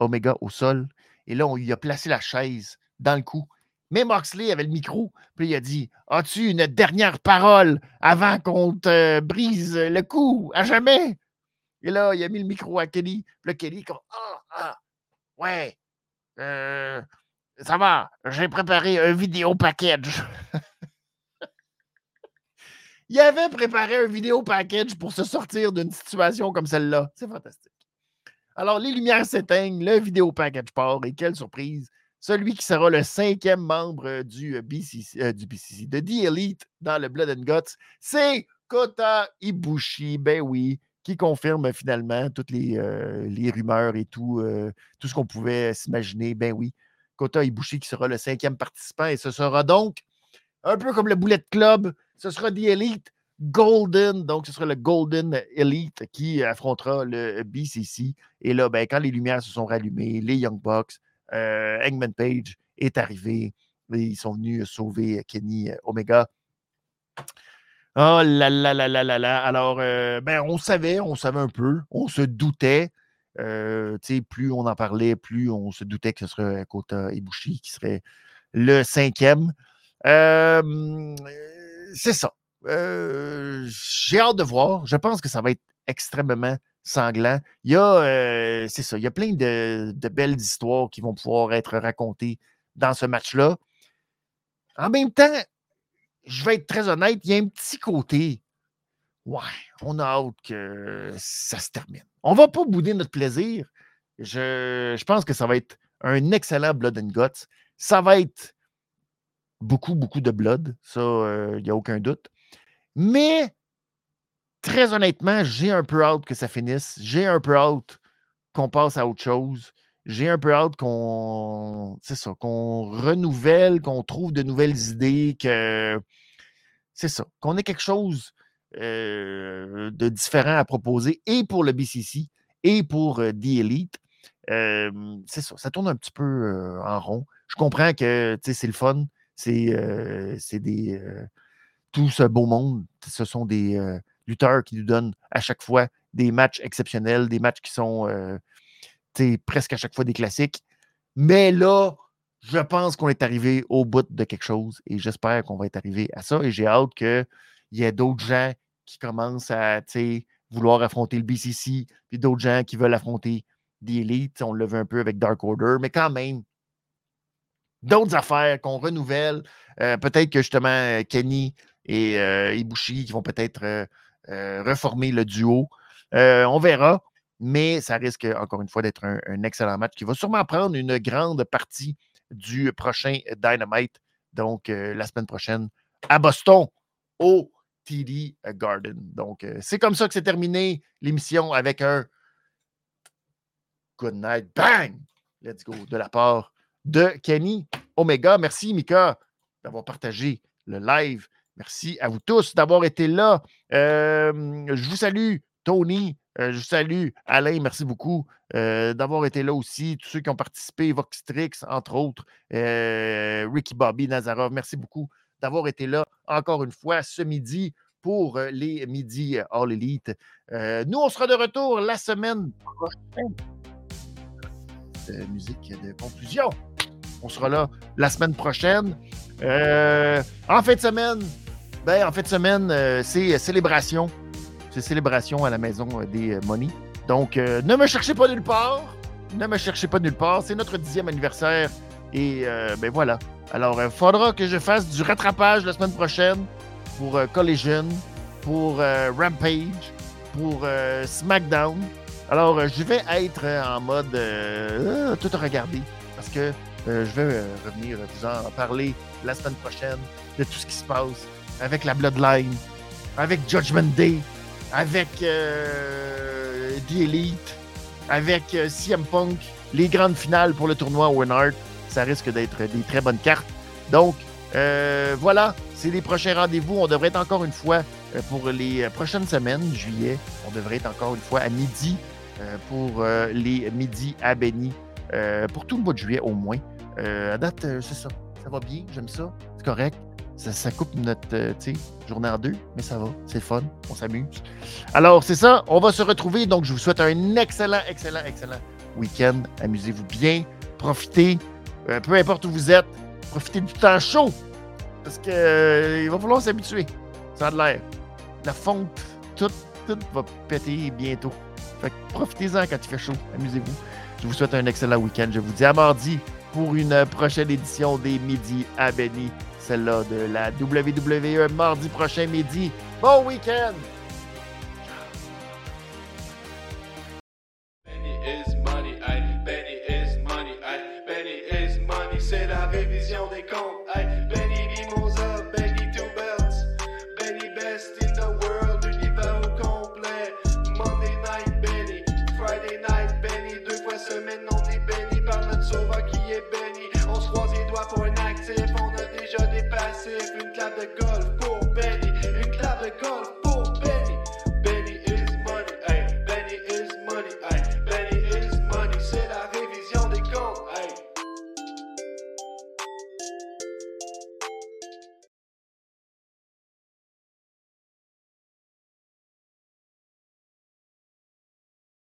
Omega au sol. Et là, on lui a placé la chaise dans le cou. Mais Moxley avait le micro, puis il a dit As-tu une dernière parole avant qu'on te brise le cou? À jamais Et là, il a mis le micro à Kelly. Puis Kelly, comme Ah, ah, ouais, euh, ça va, j'ai préparé un vidéo package. il avait préparé un vidéo package pour se sortir d'une situation comme celle-là. C'est fantastique. Alors, les lumières s'éteignent, le vidéo package part, et quelle surprise! Celui qui sera le cinquième membre du BCC, du BCC, de The Elite dans le Blood and Guts, c'est Kota Ibushi. Ben oui, qui confirme finalement toutes les, rumeurs et tout, tout ce qu'on pouvait s'imaginer. Ben oui, Kota Ibushi qui sera le cinquième participant et ce sera donc un peu comme le Bullet Club, ce sera The Elite Golden, donc ce sera le Golden Elite qui affrontera le BCC. Et là, ben, quand les lumières se sont rallumées, les Young Bucks, euh, Page est arrivé. ils sont venus sauver Kenny Omega. Oh là là là là là là. Alors, euh, ben, on savait, on savait un peu, on se doutait. Euh, plus on en parlait, plus on se doutait que ce serait Kota Ibushi qui serait le cinquième. Euh, c'est ça. J'ai hâte de voir. Je pense que ça va être extrêmement sanglant. Il y a, c'est ça, il y a plein de, belles histoires qui vont pouvoir être racontées dans ce match-là. En même temps, je vais être très honnête, il y a un petit côté. Ouais, on a hâte que ça se termine. On ne va pas bouder notre plaisir. Je, je, pense que ça va être un excellent Blood and Guts. Ça va être beaucoup, beaucoup de blood. Ça, il n'y a aucun doute. Mais très honnêtement, j'ai un peu hâte que ça finisse. J'ai un peu hâte qu'on passe à autre chose. J'ai un peu hâte qu'on, c'est ça, qu'on renouvelle, qu'on trouve de nouvelles idées, que c'est ça, qu'on ait quelque chose euh, de différent à proposer et pour le BCC et pour euh, The Elite. Euh, c'est ça, ça tourne un petit peu en rond. Je comprends que c'est le fun, c'est des. tout ce beau monde, ce sont des lutteurs qui nous donnent à chaque fois des matchs exceptionnels, des matchs qui sont presque à chaque fois des classiques. Mais là, je pense qu'on est arrivé au bout de quelque chose et j'espère qu'on va être arrivé à ça. Et j'ai hâte qu'il y ait d'autres gens qui commencent à vouloir affronter le BCC, puis d'autres gens qui veulent affronter The Elite. On le veut un peu avec Dark Order, mais quand même, d'autres affaires qu'on renouvelle. Euh, peut-être que justement, Kenny et euh, Ibushi qui vont peut-être euh, reformer le duo. on verra mais ça risque encore une fois d'être un, excellent match qui va sûrement prendre une grande partie du prochain Dynamite, donc euh, la semaine prochaine à Boston, au TD Garden. Donc, euh, c'est comme ça que c'est terminé l'émission avec un Good night, bang! Let's go de la part de Kenny Omega. Merci, Mika, d'avoir partagé le live. Merci à vous tous d'avoir été là. Euh, je vous salue, Tony, euh, je salue Alain, merci beaucoup euh, d'avoir été là aussi. Tous ceux qui ont participé, Voxtrix, entre autres, euh, Ricky Bobby, Nazarov, merci beaucoup d'avoir été là encore une fois ce midi pour les Midi All Elite. nous, on sera de retour la semaine prochaine. musique de conclusion. On sera là la semaine prochaine. en fin de semaine, ben, en fin de semaine, c'est célébration c'est célébration à la maison euh, des euh, Money. Donc, euh, ne me cherchez pas nulle part. Ne me cherchez pas nulle part. C'est notre dixième anniversaire. Et ben voilà. Alors, il faudra que je fasse du rattrapage la semaine prochaine pour Collision, pour Rampage, pour SmackDown. Alors, je vais être en mode tout à regarder parce que je vais revenir vous en parler la semaine prochaine de tout ce qui se passe avec la Bloodline, avec Judgment Day, avec euh, The Elite, avec euh, CM Punk, les grandes finales pour le tournoi Winart. Ça risque d'être des très bonnes cartes. Donc, euh, voilà, c'est les prochains rendez-vous. On devrait être encore une fois pour les prochaines semaines, juillet. On devrait être encore une fois à midi pour les midis à Benny. pour tout le mois de juillet au moins. à date, c'est ça. Ça va bien, j'aime ça. C'est correct. Ça, coupe notre euh, journée en deux, mais ça va, c'est fun, on s'amuse. Alors, c'est ça, on va se retrouver. Donc, je vous souhaite un excellent, excellent, excellent week-end. Amusez-vous bien, profitez, euh, peu importe où vous êtes, profitez du temps chaud, parce qu'il euh, va falloir s'habituer. Ça a de l'air. La fonte, tout, tout va péter bientôt. Fait que profitez-en quand il fait chaud. Amusez-vous. Je vous souhaite un excellent week-end. Je vous dis à mardi pour une prochaine édition des Midi à Benny celle-là de la WWE mardi prochain midi. Bon week-end!